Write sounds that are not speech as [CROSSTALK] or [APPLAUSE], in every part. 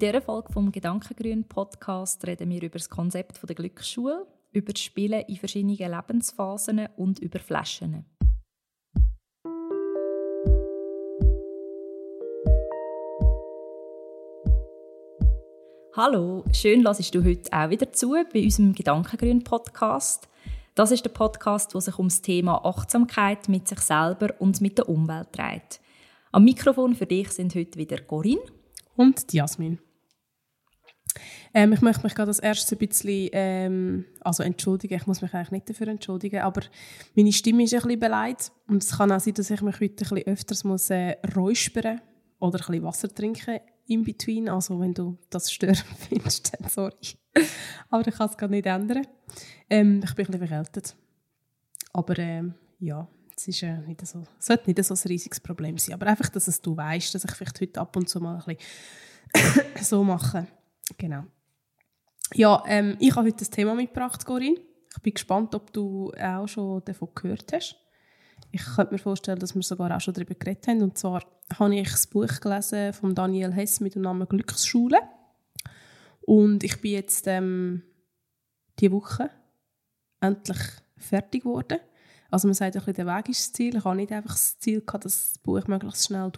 dieser Folge vom Gedankengrün Podcast reden wir über das Konzept der Glücksschule, über das Spielen in verschiedenen Lebensphasen und über Flaschen. Hallo, schön, dass du heute auch wieder zu bei unserem Gedankengrün Podcast. Das ist der Podcast, der sich um das Thema Achtsamkeit mit sich selber und mit der Umwelt dreht. Am Mikrofon für dich sind heute wieder Corinne und Jasmin. Ähm, ich möchte mich gerade als erstes ein bisschen ähm, also entschuldigen. Ich muss mich eigentlich nicht dafür entschuldigen, aber meine Stimme ist ein bisschen beleidigt und es kann auch sein, dass ich mich heute ein bisschen öfters muss, äh, räuspern oder ein bisschen Wasser trinken in between. Also wenn du das störend [LAUGHS] findest, dann sorry. aber ich kann es gar nicht ändern. Ähm, ich bin ein bisschen verkältet. Aber ähm, ja, es ist, äh, nicht so, sollte nicht so ein riesiges Problem sein. Aber einfach, dass es du weißt, dass ich vielleicht heute ab und zu mal ein bisschen [COUGHS] so mache. Genau. Ja, ähm, ich habe heute ein Thema mitgebracht, Corinne. Ich bin gespannt, ob du auch schon davon gehört hast. Ich könnte mir vorstellen, dass wir sogar auch schon darüber geredet haben. Und zwar habe ich das Buch gelesen von Daniel Hess mit dem Namen Glücksschule. Und ich bin jetzt ähm, diese Woche endlich fertig geworden. Also man sagt, ein bisschen, der Weg ist das Ziel. Ich habe nicht einfach das Ziel gehabt, das Buch möglichst schnell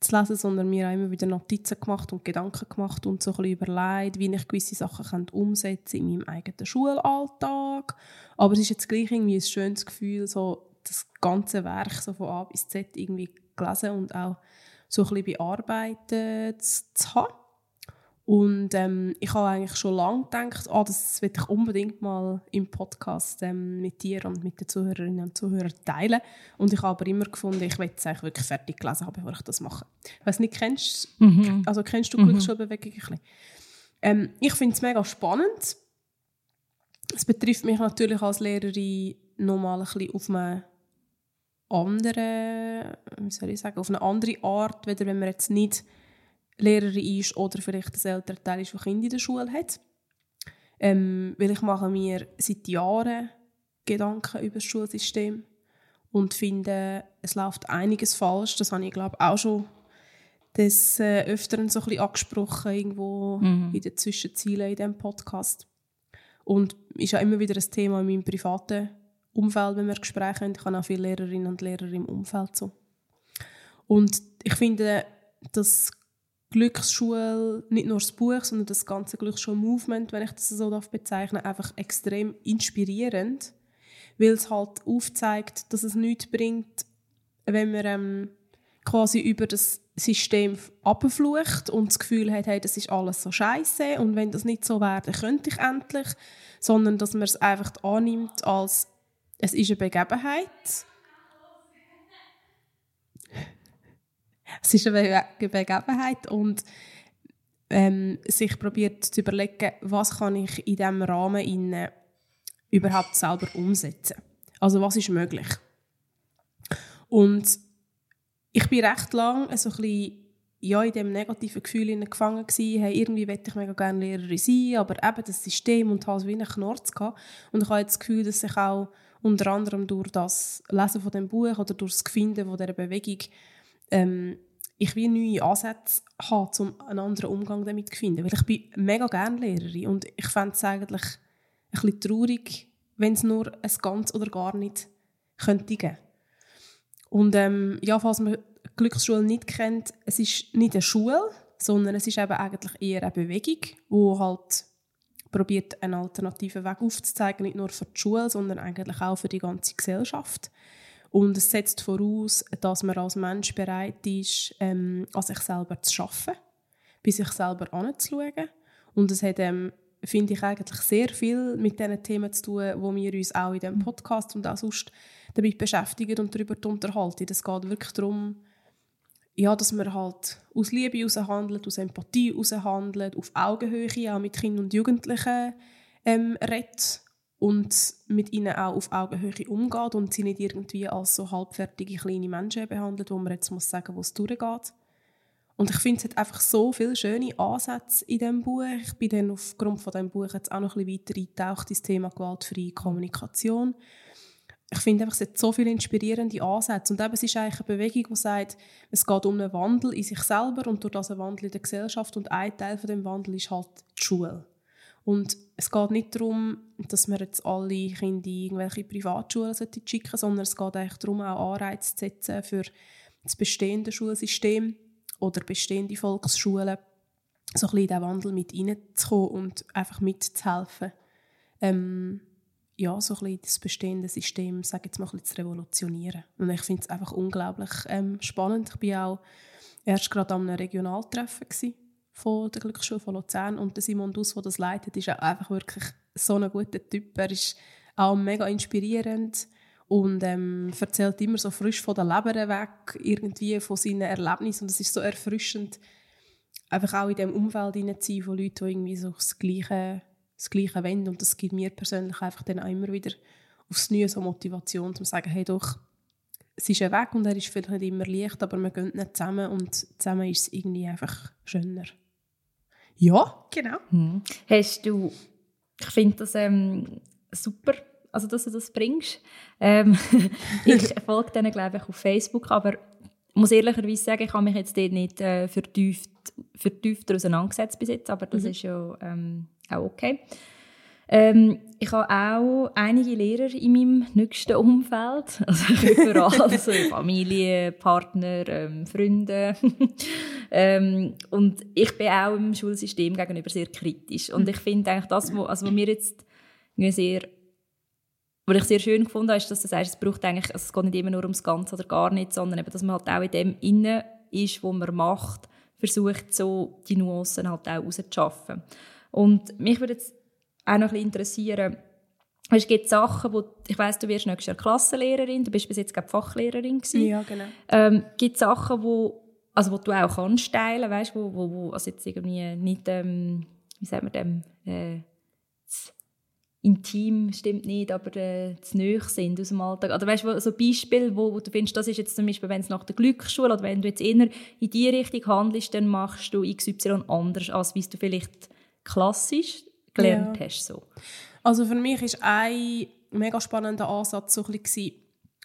durchzulesen, sondern mir auch immer wieder Notizen gemacht und Gedanken gemacht und so ein überlegt, wie ich gewisse Sachen umsetzen in meinem eigenen Schulalltag. Aber es ist jetzt gleich irgendwie ein schönes Gefühl, so das ganze Werk so von A bis Z irgendwie gelesen und auch so ein bisschen bearbeitet zu haben. Und ähm, ich habe eigentlich schon lange gedacht, oh, das will ich unbedingt mal im Podcast ähm, mit dir und mit den Zuhörerinnen und Zuhörern teilen. Und ich habe aber immer gefunden, ich will es eigentlich wirklich fertig gelesen haben, bevor ich das mache. Ich weiß nicht, kennst, mhm. also kennst du mhm. Glücksschulbewegung ein bisschen? Ähm, ich finde es mega spannend. Es betrifft mich natürlich als Lehrerin nochmal ein bisschen auf eine andere, wie soll ich sagen, auf eine andere Art, weder wenn man jetzt nicht Lehrerin ist oder vielleicht ein älterer Teil ist, der Kinder in der Schule hat. Ähm, weil ich mache mir seit Jahren Gedanken über das Schulsystem und finde, es läuft einiges falsch. Das habe ich, glaube auch schon des äh, Öfteren so ein bisschen angesprochen, irgendwo mhm. in den Zwischenzielen in diesem Podcast. Und ist ja immer wieder ein Thema in meinem privaten Umfeld, wenn wir Gespräche haben. Ich habe auch viele Lehrerinnen und Lehrer im Umfeld so. Und ich finde, dass Glücksschule, nicht nur das Buch, sondern das ganze Glücksschul-Movement, wenn ich das so darf bezeichnen, einfach extrem inspirierend, weil es halt aufzeigt, dass es nichts bringt, wenn man ähm, quasi über das System abflucht und das Gefühl hat, hey, das ist alles so scheiße und wenn das nicht so wäre, dann könnte ich endlich, sondern dass man es einfach annimmt als es ist eine Begebenheit es ist eine Begebenheit und ähm, sich probiert zu überlegen, was kann ich in diesem Rahmen in, überhaupt selber umsetzen. Also was ist möglich. Und ich bin recht lang so ein bisschen ja, in diesem negativen Gefühl gefangen gewesen. Hey, irgendwie wollte ich mega gerne Lehrerin sein, aber eben das System und habe wie einen Knorz gehabt. Und ich habe jetzt das Gefühl, dass ich auch unter anderem durch das Lesen von dem Buch oder durch das Finden von dieser Bewegung ähm, ich will neue Ansätze haben, um einen anderen Umgang damit zu finden. Weil ich bin mega gerne Lehrerin und ich fände es eigentlich ein bisschen traurig, wenn es nur ein ganz oder gar nicht könnte geben. Und ähm, ja, falls man Glücksschule nicht kennt, es ist nicht eine Schule, sondern es ist eben eigentlich eher eine Bewegung, die halt probiert, einen alternativen Weg aufzuzeigen, nicht nur für die Schule, sondern eigentlich auch für die ganze Gesellschaft. Und es setzt voraus, dass man als Mensch bereit ist, ähm, an sich selber zu arbeiten, bei sich selber anzuschauen. Und es hat, ähm, finde ich, eigentlich sehr viel mit diesen Themen zu tun, wo wir uns auch in diesem. Podcast und auch sonst damit beschäftigen und darüber unterhalten. Es geht wirklich darum, ja, dass man halt aus Liebe heraus handelt, aus Empathie heraus handelt, auf Augenhöhe auch mit Kindern und Jugendlichen ähm, redet und mit ihnen auch auf Augenhöhe umgeht und sie nicht irgendwie als so halbfertige kleine Menschen behandelt, wo man jetzt muss sagen, wo es durchgeht. Und ich finde, es hat einfach so viele schöne Ansätze in diesem Buch. Ich bin dann aufgrund von diesem Buch jetzt auch noch ein bisschen weiter eingetaucht ins Thema gewaltfreie Kommunikation. ich finde einfach, es hat so viele inspirierende Ansätze. Und eben, es ist eigentlich eine Bewegung, die sagt, es geht um einen Wandel in sich selber und durch das einen Wandel in der Gesellschaft. Und ein Teil von dem Wandel ist halt die Schule. Und es geht nicht darum, dass wir jetzt alle Kinder in irgendwelche Privatschulen schicken sollten, sondern es geht eigentlich darum, auch Anreize zu setzen für das bestehende Schulsystem oder bestehende Volksschulen, so ein bisschen in diesen Wandel mit reinzukommen und einfach mitzuhelfen. Ähm, ja, so ein bisschen das bestehende System, sage jetzt mal, ein zu revolutionieren. Und ich finde es einfach unglaublich ähm, spannend. Ich war auch erst gerade an einem Regionaltreffen von der Glücksschule von Luzern und der Simon Dus, der das leitet, ist auch einfach wirklich so ein guter Typ. Er ist auch mega inspirierend und ähm, erzählt immer so frisch von der Leber weg, irgendwie von seinen Erlebnissen und es ist so erfrischend, einfach auch in dem Umfeld zu sein von Leuten, die irgendwie so das Gleiche das Gleiche wollen. Und das gibt mir persönlich einfach dann auch immer wieder aufs Neue so Motivation, um zu sagen, hey doch, es ist ein Weg und er ist vielleicht nicht immer leicht, aber wir gehen nicht zusammen und zusammen ist es irgendwie einfach schöner. Ja, genau. Hm. Hast du, ich finde das ähm, super, also dass du das bringst. Ähm, [LAUGHS] ich folge denen, glaube ich, auf Facebook, aber ich muss ehrlicherweise sagen, ich habe mich jetzt dort nicht äh, vertieft, vertiefter auseinandergesetzt bis jetzt, aber das mhm. ist ja ähm, auch okay. Ähm, ich habe auch einige Lehrer in meinem nächsten Umfeld, [LAUGHS] also überall, [LAUGHS] also Familie, Partner, ähm, Freunde. Ähm, und ich bin auch im Schulsystem gegenüber sehr kritisch. Und ich finde eigentlich das, was also mir jetzt sehr was ich sehr schön gefunden habe, ist, dass du sagst, es braucht eigentlich, also es geht nicht immer nur ums Ganze oder gar nicht, sondern eben, dass man halt auch in dem innen ist, was man macht, versucht so die Nuancen halt auch rauszuschaffen. Und mich würde jetzt auch noch ein bisschen interessieren, es gibt Sachen, wo, ich weiss, du wirst nächstes Jahr Klassenlehrerin, du bist bis jetzt glaube Fachlehrerin gewesen. Ja, genau. Ähm, gibt Sachen, wo, also wo du auch kannst teilen, weißt, wo, wo, wo also jetzt irgendwie nicht, ähm, wie sagt man dem, äh, intim stimmt nicht, aber äh, zu nahe sind aus dem Alltag. Oder weißt du, so Beispiele, wo, wo, du findest, das ist jetzt zum Beispiel, wenn es nach der Glücksschule oder wenn du jetzt eher in die Richtung handelst, dann machst du XY anders, als wie du vielleicht klassisch gelernt ja. hast. So. Also für mich ist ein mega spannender Ansatz so ein bisschen,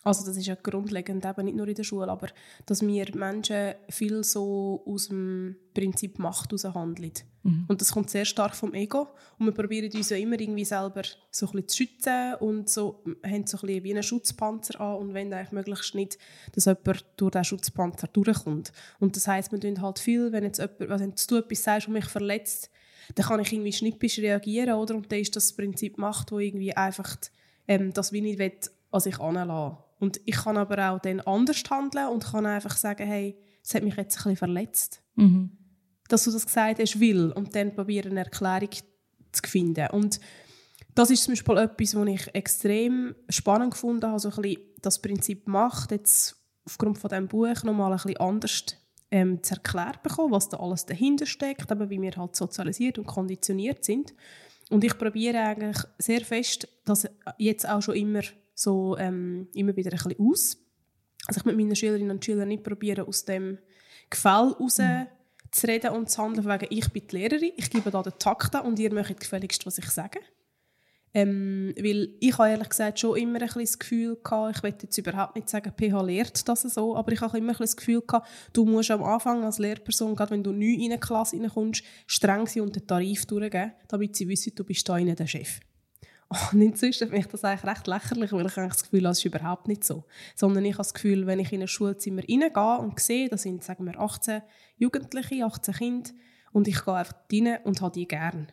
also das ist ja grundlegend, eben nicht nur in der Schule, aber dass wir Menschen viel so aus dem Prinzip Macht handeln. Mhm. Und das kommt sehr stark vom Ego. Und wir probieren uns ja immer irgendwie selber so ein bisschen zu schützen und so, haben so ein bisschen wie einen Schutzpanzer an und wollen eigentlich möglichst nicht, dass jemand durch diesen Schutzpanzer durchkommt. Und das heisst, wir tun halt viel, wenn jetzt jemand, wenn du etwas sagst, was mich verletzt, dann kann ich irgendwie schnippisch reagieren, oder? Und dann ist das, das Prinzip Macht, wo irgendwie einfach ähm, das wie nicht will, an sich anlassen. Und ich kann aber auch dann anders handeln und kann einfach sagen, hey, es hat mich jetzt ein bisschen verletzt. Mhm. Dass du das gesagt hast, will. Und dann probieren eine Erklärung zu finden. Und das ist zum Beispiel etwas, was ich extrem spannend gefunden habe, so ein bisschen das Prinzip Macht jetzt aufgrund von diesem Buch nochmal ein bisschen anders ähm, zu erklären bekommen, was da alles dahinter steckt, aber wie wir halt sozialisiert und konditioniert sind. Und ich probiere eigentlich sehr fest, das jetzt auch schon immer so ähm, immer wieder ein bisschen aus. Also ich mit meinen Schülerinnen und Schülern nicht probieren, aus dem Gefäll raus mhm. zu reden und zu handeln, wegen ich bin die Lehrerin, ich gebe da den Takt an und ihr möchtet gefälligst, was ich sage. Ähm, weil ich habe ehrlich gesagt schon immer ein das Gefühl gehabt, ich will jetzt überhaupt nicht sagen, PH lehrt das so, aber ich habe immer ein das Gefühl gehabt, du musst am Anfang als Lehrperson, gerade wenn du neu in eine Klasse reinkommst, streng sein und den Tarif durchgeben, damit sie wissen, du bist da der Chef. Und inzwischen finde ich das eigentlich recht lächerlich, weil ich eigentlich das Gefühl habe, es ist überhaupt nicht so. Sondern ich habe das Gefühl, wenn ich in ein Schulzimmer reingehe und sehe, da sind, sagen wir, 18 Jugendliche, 18 Kinder, und ich gehe einfach rein und habe die gern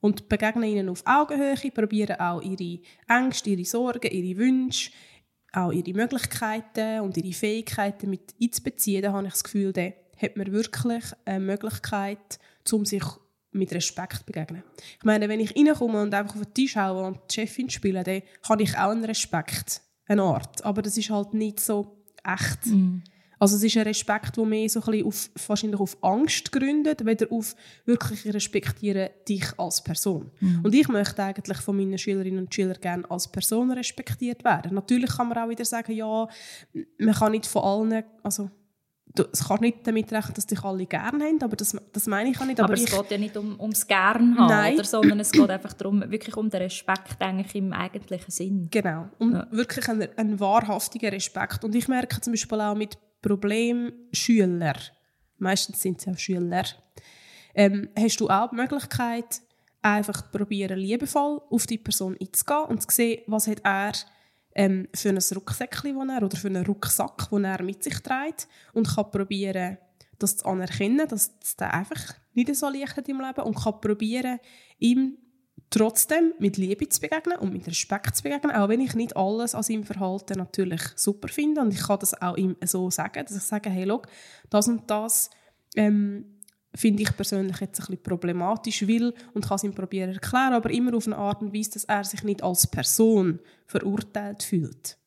und begegne ihnen auf Augenhöhe, probiere auch ihre Ängste, ihre Sorgen, ihre Wünsche, auch ihre Möglichkeiten und ihre Fähigkeiten mit einzubeziehen, dann habe ich das Gefühl, dann hat man wirklich eine Möglichkeit, um sich mit Respekt begegnen. Ich meine, wenn ich reinkomme und einfach auf den Tisch haue und die Chefin spiele, dann habe ich auch einen Respekt, eine Art. Aber das ist halt nicht so echt. Mm. Also es ist ein Respekt, der mehr so ein bisschen auf, wahrscheinlich auf Angst gründet, weder auf wirklich respektieren dich als Person. Mhm. Und ich möchte eigentlich von meinen Schülerinnen und Schülern gerne als Person respektiert werden. Natürlich kann man auch wieder sagen, ja, man kann nicht von allen, also du, es kann nicht damit rechnen, dass dich alle gerne haben, aber das, das meine ich auch nicht. Aber, aber es geht ja nicht um, ums Gern haben, Nein. oder, sondern es geht einfach darum, wirklich um den Respekt eigentlich im eigentlichen Sinn. Genau, um Ja. wirklich einen, einen wahrhaftigen Respekt. Und ich merke zum Beispiel auch mit Problemschülern, meistens sind es auch Schüler, ähm, hast du auch die Möglichkeit, einfach probieren, liebevoll auf die Person einzugehen und zu sehen, was hat er ähm, für ein Rucksäckchen, das er, oder für einen Rucksack, den er mit sich trägt und kann probieren, das zu anerkennen, dass es der einfach nicht so leicht hat im Leben und kann probieren, ihm trotzdem mit Liebe zu begegnen und mit Respekt zu begegnen, auch wenn ich nicht alles an seinem Verhalten natürlich super finde. Und ich kann das auch ihm so sagen, dass ich sage, hey, schau, das und das ähm, finde ich persönlich jetzt ein bisschen problematisch, will und kann es ihm probieren erklären, aber immer auf eine Art und Weise, dass er sich nicht als Person verurteilt fühlt.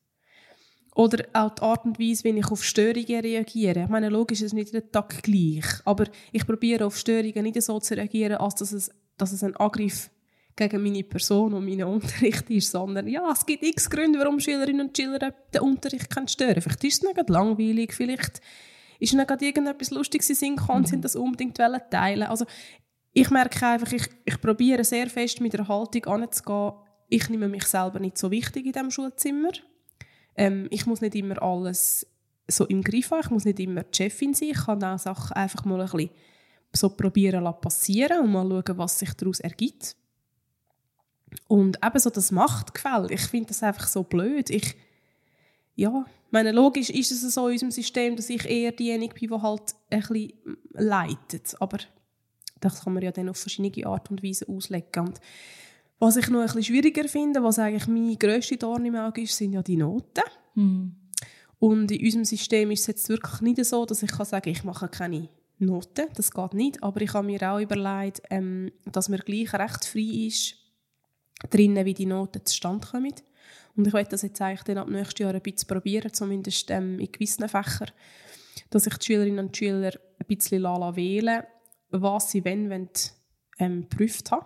Oder auch die Art und Weise, wie ich auf Störungen reagiere. Ich meine, logisch ist es nicht jeden Tag gleich, aber ich probiere auf Störungen nicht so zu reagieren, als dass es, dass es ein Angriff gegen meine Person und meinen Unterricht ist, sondern ja, es gibt x Gründe, warum Schülerinnen und Schüler den Unterricht stören können. Vielleicht ist es nicht langweilig, vielleicht ist nicht gerade irgendetwas Lustiges in Sinn gekommen, sie das unbedingt teilen. Also ich merke einfach, ich, ich probiere sehr fest mit der Haltung anzugehen, ich nehme mich selber nicht so wichtig in diesem Schulzimmer. Ähm, ich muss nicht immer alles so im Griff haben, ich muss nicht immer die Chefin sein, ich kann auch Sachen einfach mal ein bisschen so probieren passieren und mal schauen, was sich daraus ergibt. Und eben so das Machtgefälle, ich finde das einfach so blöd. Ich, ja, meine, logisch ist es so in unserem System, dass ich eher diejenige bin, die halt ein bisschen leitet. Aber das kann man ja dann auf verschiedene Art und Weise auslegen. Und was ich noch ein bisschen schwieriger finde, was eigentlich meine grösste Dorn im Auge ist, sind ja die Noten. Hm. Und in unserem System ist es jetzt wirklich nicht so, dass ich kann sagen ich mache keine Noten. Das geht nicht. Aber ich habe mir auch überlegt, ähm, dass mir gleich recht frei ist, drinnen, wie die Noten zustande kommen. Und ich werde das jetzt eigentlich dann ab nächstes Jahr ein bisschen probieren, zumindest ähm, in gewissen Fächern, dass ich die Schülerinnen und Schüler ein bisschen la wählen was sie wenn, wenn ähm, geprüft haben.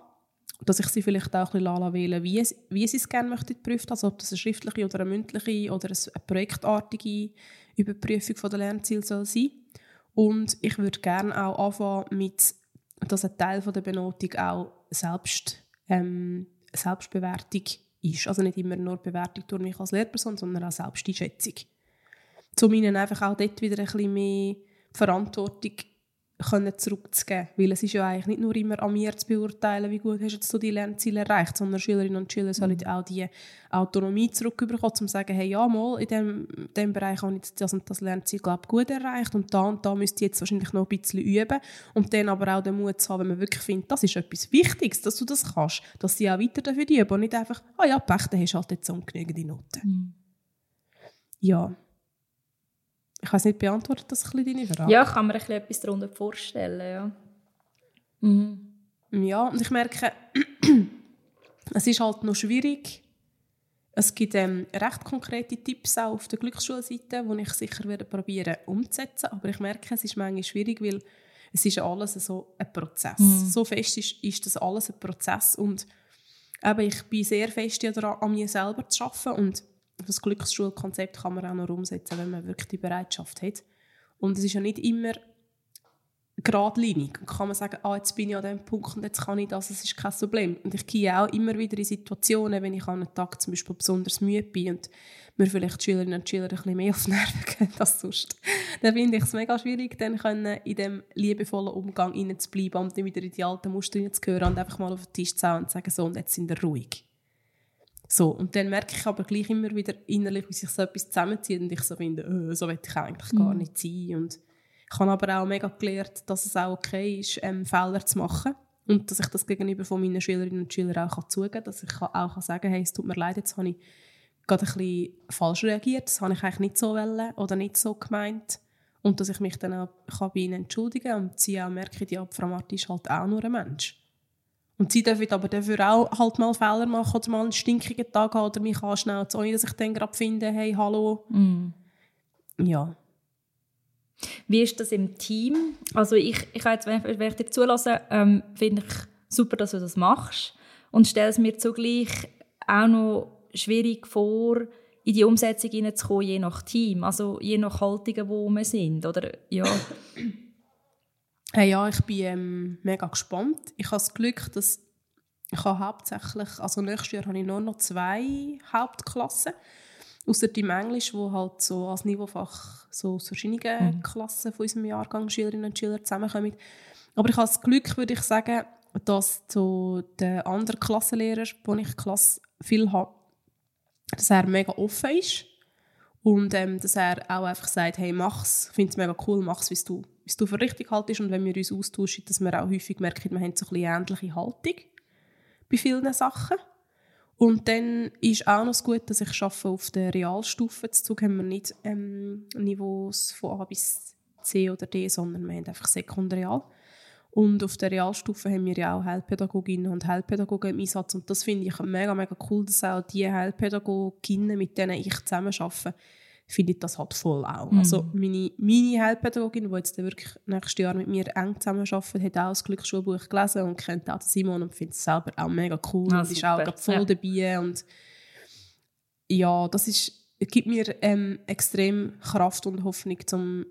Dass ich sie vielleicht auch ein bisschen la wählen wie, wie sie es gerne möchten geprüft also ob das eine schriftliche oder eine mündliche oder eine projektartige Überprüfung von der Lernziele soll sein. Und ich würde gerne auch anfangen mit, dass ein Teil von der Benotung auch selbst, ähm, Selbstbewertung ist. Also nicht immer nur Bewertung durch mich als Lehrperson, sondern auch Selbsteinschätzung. Um ihnen einfach auch dort wieder ein bisschen mehr Verantwortung können zurückzugeben. Weil es ist ja eigentlich nicht nur immer an mir zu beurteilen, wie gut hast du die Lernziele erreicht, sondern Schülerinnen und Schüler sollen auch die Autonomie zurückbekommen, um zu sagen, hey, ja, mal, in dem, dem Bereich habe ich das und das Lernziel glaub, gut erreicht und da und da müsst ihr jetzt wahrscheinlich noch ein bisschen üben und dann aber auch den Mut zu haben, wenn man wirklich findet, das ist etwas Wichtiges, dass du das kannst, dass sie auch weiter dafür üben und nicht einfach, ah ja, Pech, dann hast du halt jetzt so ungenügende Noten. Hm. Ja. Ich weiß nicht, beantwortet das ein bisschen deine Frage? Ja, kann man ein bisschen etwas darunter vorstellen, ja. Mhm. Ja, und ich merke, [CLEARS THROAT] es ist halt noch schwierig. Es gibt ähm, recht konkrete Tipps auch auf der Glücksschulseite, die ich sicher werde probieren umzusetzen. Aber ich merke, es ist manchmal schwierig, weil es ist alles so ein Prozess. Mhm. So fest ist, ist das alles ein Prozess und eben, ich bin sehr fest daran, an mir selber zu arbeiten und das Glücksschulkonzept kann man auch noch umsetzen, wenn man wirklich die Bereitschaft hat. Und es ist ja nicht immer geradlinig. Und kann man sagen, ah, jetzt bin ich an dem Punkt und jetzt kann ich das, es ist kein Problem. Und ich gehe auch immer wieder in Situationen, wenn ich an einem Tag zum Beispiel besonders müde bin und mir vielleicht die Schülerinnen und Schüler ein bisschen mehr [LAUGHS] auf die Nerven gehen als sonst. Dann finde ich es mega schwierig, dann können in dem liebevollen Umgang zu bleiben und dann wieder in die alten Muster reinzuhören und einfach mal auf den Tisch zu hauen und zu sagen, so, und jetzt sind wir ruhig. So, und dann merke ich aber gleich immer wieder innerlich, wie sich so etwas zusammenzieht und ich so finde, äh, so will ich eigentlich gar nicht sein. Und ich habe aber auch mega gelernt, dass es auch okay ist, ähm, Fehler zu machen. Und dass ich das gegenüber von meinen Schülerinnen und Schülern auch kann zugeben kann. Dass ich kann- auch kann sagen hey, es tut mir leid, jetzt habe ich gerade ein bisschen falsch reagiert. Das habe ich eigentlich nicht so wollen oder nicht so gemeint. Und dass ich mich dann auch kann bei ihnen entschuldigen kann. Und sie auch merken, die Frau Marti ist halt auch nur ein Mensch. Und sie dürfen aber dafür auch halt mal Fehler machen oder mal einen stinkigen Tag haben oder mich anschnauzen, ohne dass ich dann gerade finde, hey, hallo. Mhm. Ja. Wie ist das im Team? Also ich, ich jetzt, wenn wenn ich dir zulasse, ähm, finde ich super, dass du das machst und stelle es mir zugleich auch noch schwierig vor, in die Umsetzung hineinzukommen, je nach Team, also je nach Haltungen, wo wir sind, oder? Ja. [COUGHS] Hey, ja, ich bin ähm, mega gespannt. Ich habe das Glück, dass ich habe hauptsächlich, also nächstes Jahr habe ich nur noch zwei Hauptklassen, außer dem Englisch, wo halt so als Niveaufach so aus verschiedenen mhm. Klassen von unserem Jahrgang Schülerinnen und Schüler zusammenkommen. Aber ich habe das Glück, würde ich sagen, dass so der andere Klassenlehrer, wo ich Klasse viel habe, dass er mega offen ist und ähm, dass er auch einfach sagt, hey, mach's, ich finde es mega cool, mach's, wie du, wie du für richtig haltest und wenn wir uns austauschen, dass wir auch häufig merken, wir haben so ein ähnliche Haltung bei vielen Sachen. Und dann ist auch noch gut, dass ich arbeite auf der Realstufe. Dazu haben wir nicht ähm, Niveaus von A bis C oder D, sondern wir haben einfach Sekundreal. Und auf der Realstufe haben wir ja auch Heilpädagoginnen und Heilpädagogen im Einsatz. Und das finde ich mega, mega cool, dass auch die Heilpädagoginnen, mit denen ich zusammen arbeite, finde ich das halt voll auch. Mhm. Also meine, meine Heilpädagogin, die jetzt wirklich nächstes Jahr mit mir eng zusammenarbeitet, hat auch das Glücksschulbuch gelesen und kennt auch Simon und findet es selber auch mega cool ah, und ist auch voll ja. dabei. Und ja, das ist, gibt mir ähm, extrem Kraft und Hoffnung, um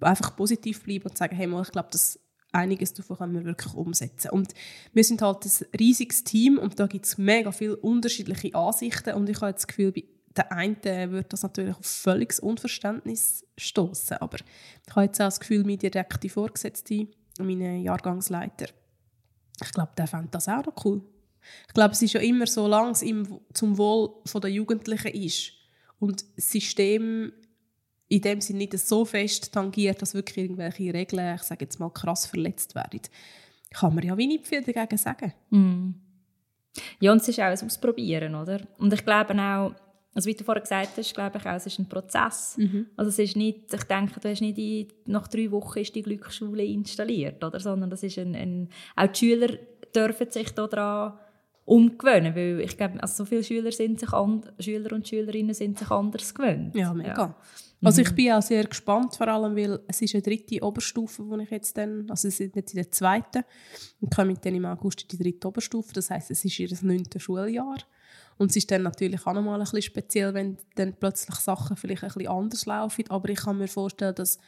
einfach positiv bleiben und zu sagen, hey, mal, ich glaube, das einiges davon können wir wirklich umsetzen. Und wir sind halt ein riesiges Team und da gibt es mega viele unterschiedliche Ansichten und ich habe das Gefühl, bei der einen wird das natürlich auf völliges Unverständnis stoßen. Aber ich habe jetzt auch das Gefühl, mein direkte Vorgesetzte, mein Jahrgangsleiter, ich glaube, der fand das auch noch cool. Ich glaube, es ist ja immer so, lange es zum Wohl der Jugendlichen ist und das System in dem Sinne nicht so fest tangiert, dass wirklich irgendwelche Regeln, ich sage jetzt mal, krass verletzt werden, kann man ja wie nicht viel dagegen sagen. Mm. Ja, und es ist auch ein Ausprobieren, oder? Und ich glaube auch, also wie du vorhin gesagt hast, glaube ich auch, es ist ein Prozess. Mhm. Also es ist nicht, ich denke, du hast nicht die, nach drei Wochen ist die Glücksschule installiert, oder? Sondern das ist ein, ein auch die Schüler dürfen sich daran umgewöhnen, weil ich glaube, also so viele Schüler, sind sich and, Schüler und Schülerinnen sind sich anders gewöhnt. Ja, mega. Ja. Also ich mhm. bin auch sehr gespannt, vor allem, weil es ist eine dritte Oberstufe, wo ich jetzt dann, also es ist jetzt in der zweiten und komme dann im August in die dritte Oberstufe, das heißt, es ist ihr neuntes Schuljahr und es ist dann natürlich auch nochmal ein bisschen speziell, wenn dann plötzlich Sachen vielleicht ein bisschen anders laufen, aber ich kann mir vorstellen, dass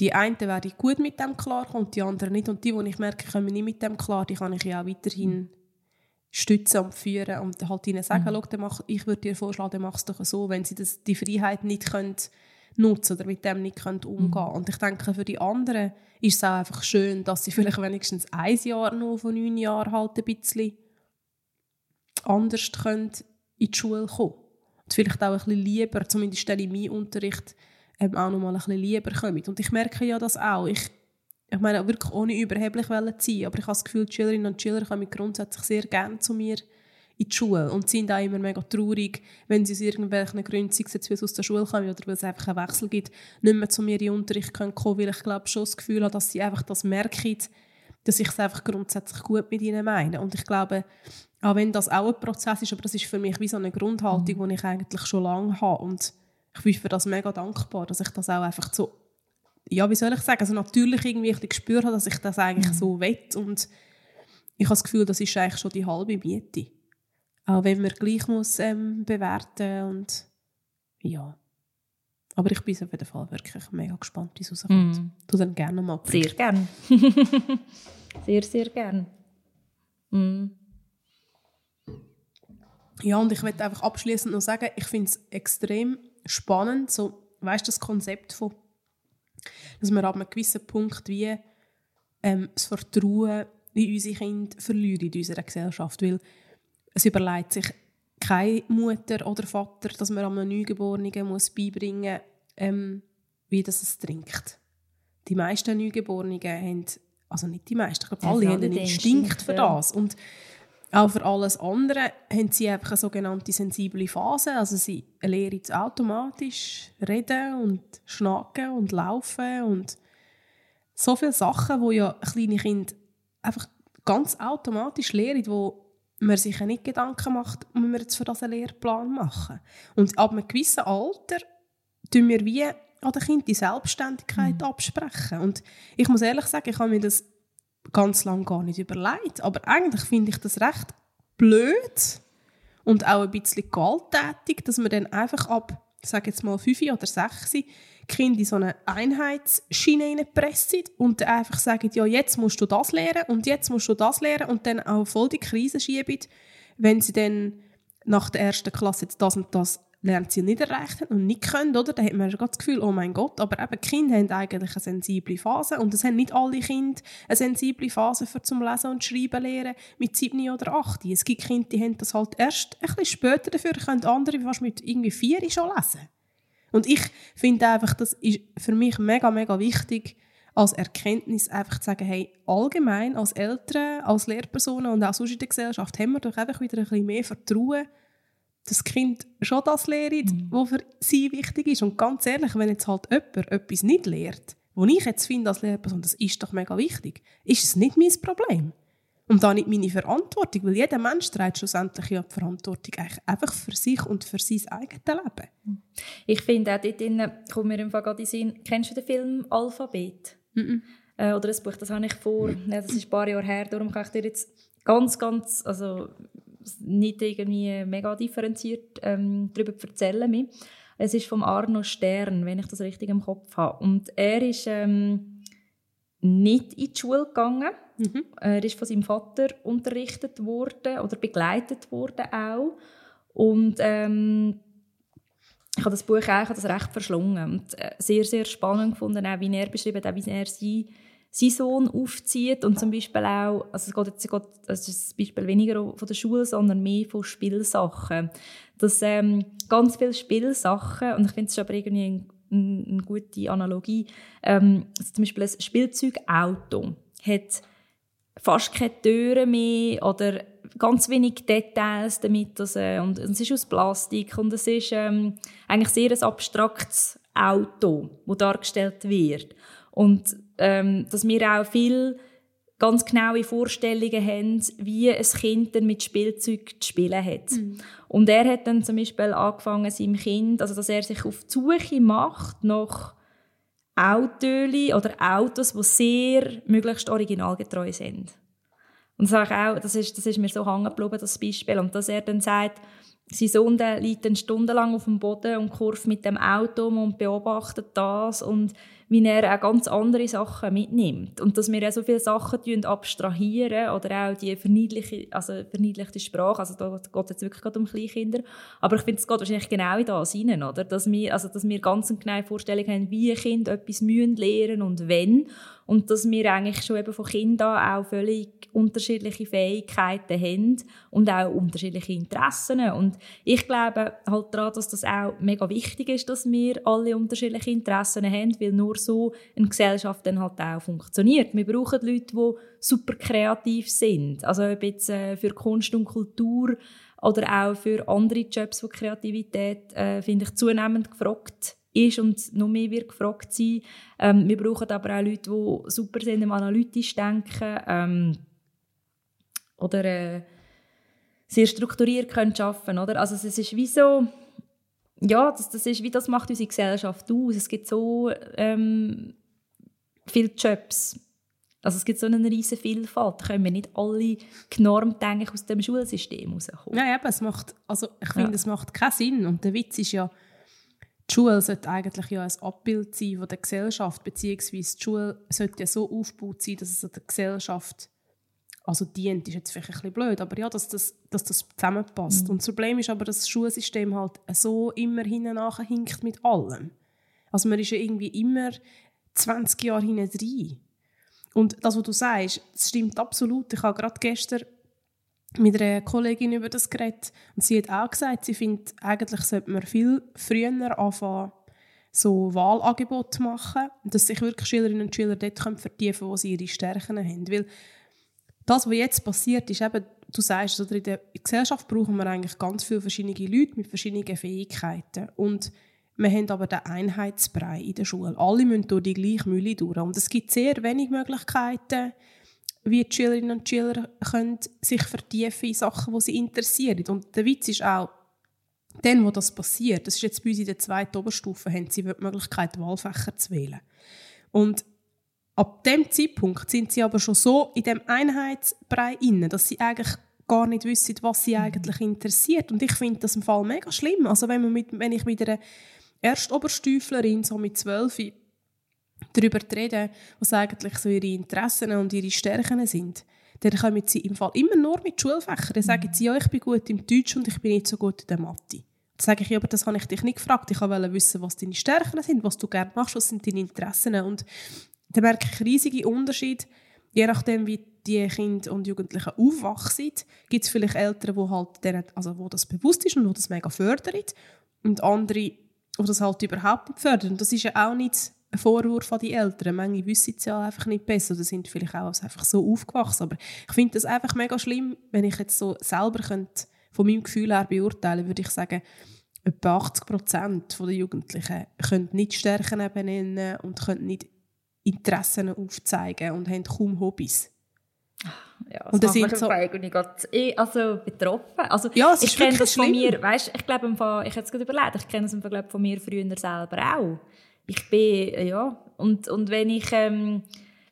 die einen werden gut mit dem klarkommen und die anderen nicht und die, die ich merke, kommen nicht mit dem klar, die kann ich ja auch weiterhin stützen und führen und halt ihnen sagen, mhm. mach, ich würde dir vorschlagen, dann mach es doch so, wenn sie das, die Freiheit nicht können nutzen oder mit dem nicht können umgehen mhm. Und ich denke, für die anderen ist es auch einfach schön, dass sie vielleicht wenigstens ein Jahr noch von neun Jahren halt ein bisschen anders können in die Schule kommen Und vielleicht auch ein bisschen lieber, zumindest in meinem Unterricht, ähm, auch noch mal ein bisschen lieber kommen. Und ich merke ja das auch. Ich ich meine, wirklich ohne überheblich zu sein, aber ich habe das Gefühl, die Schülerinnen und Schüler kommen grundsätzlich sehr gerne zu mir in die Schule und sind auch immer mega traurig, wenn sie aus irgendwelchen Gründen, sei es jetzt, weil sie aus der Schule kommen oder weil es einfach einen Wechsel gibt, nicht mehr zu mir in den Unterricht kommen können, weil ich glaube schon das Gefühl habe, dass sie einfach das merken, dass ich es einfach grundsätzlich gut mit ihnen meine. Und ich glaube, auch wenn das auch ein Prozess ist, aber das ist für mich wie so eine Grundhaltung, mhm. die ich eigentlich schon lange habe und ich bin für das mega dankbar, dass ich das auch einfach so ja, wie soll ich sagen, also natürlich irgendwie ich gespürt habe, dass ich das eigentlich mhm. so will und ich habe das Gefühl, das ist eigentlich schon die halbe Miete. Auch wenn man gleich muss ähm, bewerten und ja. Aber ich bin auf jeden Fall wirklich mega gespannt, wie es rauskommt. Mm. Du dann gerne mal Sehr gerne. [LAUGHS] sehr, sehr gerne. Mm. Ja, und ich möchte einfach abschließend noch sagen, ich finde es extrem spannend, so, weißt du, das Konzept von dass wir ab einem gewissen Punkt wie ähm, das Vertrauen in unsere Kinder verlieren in unserer Gesellschaft, weil es überlegt sich keine Mutter oder Vater, dass man einem Neugeborenen muss beibringen ähm, wie das es trinkt. Die meisten Neugeborenen haben, also nicht die meisten, ich glaube, alle haben einen Instinkt für das. Und auch für alles andere haben sie einfach eine sogenannte sensible Phase. Also sie lernen automatisch reden und schnacken und laufen und so viele Sachen, wo ja kleine Kinder einfach ganz automatisch lernen, wo man sich ja nicht Gedanken macht, wenn wir jetzt für das einen Lehrplan machen. Und ab einem gewissen Alter tun wir wie an den Kindern die Selbstständigkeit mhm. absprechen. Und ich muss ehrlich sagen, ich habe mir das ganz lange gar nicht überlegt. Aber eigentlich finde ich das recht blöd und auch ein bisschen gewalttätig, dass man dann einfach ab, ich sage jetzt mal fünf oder sechs, Kinder in so eine Einheitsschiene reinpressen und dann einfach sagen, ja, jetzt musst du das lernen und jetzt musst du das lernen und dann auch voll die Krise schieben, wenn sie dann nach der ersten Klasse jetzt das und das Lernziel nicht erreicht und nicht können, oder? Dann hat man das Gefühl, oh mein Gott, aber eben Kinder haben eigentlich eine sensible Phase und es haben nicht alle Kinder eine sensible Phase für zum Lesen und Schreiben lernen mit 7 oder 8. Es gibt Kinder, die haben das halt erst ein bisschen später dafür, können andere fast mit irgendwie 4 schon lesen. Und ich finde einfach, das ist für mich mega, mega wichtig, als Erkenntnis einfach zu sagen, hey, allgemein als Eltern, als Lehrpersonen und auch sonst in der Gesellschaft haben wir doch einfach wieder ein bisschen mehr Vertrauen das Kind schon das lehrt, mhm. was für sie wichtig ist. Und ganz ehrlich, wenn jetzt halt jemand etwas nicht lehrt, wo ich jetzt finde als Lehrperson, das ist doch mega wichtig, ist es nicht mein Problem. Und dann nicht meine Verantwortung, weil jeder Mensch trägt schlussendlich ja die Verantwortung einfach für sich und für sein eigenes Leben. Ich finde auch dort drin, kommt mir im Fall gerade in Sinn, kennst du den Film «Alphabet»? Mm -mm. Äh, oder das Buch, das habe ich vor, ja, das ist ein paar Jahre her, darum kann ich dir jetzt ganz, ganz, also nicht irgendwie mega differenziert ähm, darüber erzählen. Es ist vom Arno Stern, wenn ich das richtig im Kopf habe. Und er ist ähm, nicht in die Schule gegangen. Mhm. Er ist von seinem Vater unterrichtet worden oder begleitet worden auch. Und ähm, ich habe das Buch eigentlich das recht verschlungen und äh, sehr, sehr spannend gefunden, auch wie er beschrieben hat, wie er sie seinen Sohn aufzieht und zum Beispiel auch, also es geht jetzt geht, das ist das Beispiel weniger von der Schule, sondern mehr von Spielsachen. Dass ähm, ganz viele Spielsachen, und ich finde es aber irgendwie eine, eine gute Analogie, ähm, also zum Beispiel ein Spielzeugauto hat fast keine Türen mehr oder ganz wenig Details damit. Dass, äh, und es ist aus Plastik und es ist ähm, eigentlich sehr ein abstraktes Auto, das dargestellt wird. Und ähm, dass wir auch viel ganz genaue Vorstellungen haben, wie ein Kind dann mit Spielzeug zu spielen hat. Mhm. Und er hat dann zum Beispiel angefangen, seinem Kind, also dass er sich auf die Suche macht nach Autos oder Autos, die sehr möglichst originalgetreu sind. Und das, auch, das, ist, das ist mir so hängen geblieben, das Beispiel. Und dass er dann sagt, sein Sohn liegt dann stundenlang auf dem Boden und kurft mit dem Auto und beobachtet das und wie er auch ganz andere Sachen mitnimmt. Und dass wir auch so viele Sachen abstrahieren oder auch die verniedliche, also verniedlichte Sprache, also da geht es jetzt wirklich gerade um Kleinkinder, aber ich finde, es geht wahrscheinlich genau in das hinein, oder? Dass wir, also, dass wir ganz eine genaue Vorstellung haben, wie Kinder etwas müssen lernen und wenn und dass wir eigentlich schon eben von Kindern auch völlig unterschiedliche Fähigkeiten haben und auch unterschiedliche Interessen. Und ich glaube halt daran, dass das auch mega wichtig ist, dass wir alle unterschiedliche Interessen haben, weil nur so eine Gesellschaft dann halt auch funktioniert. Wir brauchen Leute, die super kreativ sind. Also ob jetzt äh, für Kunst und Kultur oder auch für andere Jobs, wo Kreativität, äh, finde ich, zunehmend gefragt ist und noch mehr wird gefragt sein. Ähm, wir brauchen aber auch Leute, die super sind im analytisch denken ähm, oder äh, sehr strukturiert können arbeiten oder? Also es ist wie so, ja, das, das ist wie das macht unsere Gesellschaft aus. Es gibt so ähm, viele Jobs. Also es gibt so eine riesige Vielfalt. Da können wir nicht alle genormt denke aus dem Schulsystem rauskommen. Ja, eben, es macht, also ich finde, ja. es macht keinen Sinn. Und der Witz ist ja, die Schule sollte eigentlich ja ein Abbild sein von der Gesellschaft, beziehungsweise die Schule sollte ja so aufgebaut sein, dass es der Gesellschaft also dient, ist jetzt vielleicht ein bisschen blöd, aber ja, dass das, dass das zusammenpasst. Mhm. Und das Problem ist aber, dass das Schulsystem halt so immer hinten hinkt mit allem. Also man ist ja irgendwie immer 20 Jahre hinten drin. Und das, was du sagst, das stimmt absolut. Ich habe gerade gestern mit einer Kollegin über das geredet und sie hat auch gesagt, sie findet, eigentlich sollte man viel früher anfangen, so Wahlangebote machen, dass sich wirklich Schülerinnen und Schüler dort vertiefen können, wo sie ihre Stärken haben. Weil das, was jetzt passiert, ist eben, du sagst, oder in der Gesellschaft brauchen wir eigentlich ganz viele verschiedene Leute mit verschiedenen Fähigkeiten. Und wir haben aber den Einheitsbrei in der Schule. Alle müssen durch die gleiche Mühle durch. Und es gibt sehr wenige Möglichkeiten, wie die Schülerinnen und Schüler können sich vertiefen in Sachen, die sie interessieren. Und der Witz ist auch, dann, wo das passiert, das ist jetzt bei uns in der zweiten Oberstufe, haben sie die Möglichkeit, Wahlfächer zu wählen. Und ab dem Zeitpunkt sind sie aber schon so in dem Einheitsbrei inne, dass sie eigentlich gar nicht wissen, was sie eigentlich interessiert. Und ich finde das im Fall mega schlimm. Also wenn, man mit, wenn ich mit einer Erstoberstüflerin so mit zwölf darüber rede, was eigentlich so ihre Interessen und ihre Stärken sind, dann kommen sie im Fall immer nur mit Schulfächern. Dann sagen sie, ja, ich bin gut im Deutsch und ich bin nicht so gut in der Mathe. Dann sage ich, ja, aber das habe ich dich nicht gefragt. Ich wollte wissen, was deine Stärken sind, was du gerne machst, was sind deine Interessen. Und dann merke ich riesige Unterschiede, je nachdem, wie die Kinder und Jugendlichen aufwachsen, gibt es vielleicht Eltern, die halt denen, also wo das bewusst ist und wo das mega fördern und andere, die das halt überhaupt nicht fördern. Und das ist ja auch nicht ein Vorwurf an die Eltern. Manche wissen es ja einfach nicht besser oder sind vielleicht auch einfach so aufgewachsen. Aber ich finde das einfach mega schlimm, wenn ich jetzt so selber könnte, von meinem Gefühl her beurteilen würde ich sagen, etwa 80 Prozent der Jugendlichen können nicht Stärken benennen und können nicht Interessen aufzeigen und haben kaum Hobbys. Ja, das und das sind so eigentlich eh, also betroffen. Also ja, ich kenne das von mir, weißt, ich glaube, ich es gerade überlegt, ich kenne es von mir früher selber auch ich bin, ja, und, und wenn ich, ähm,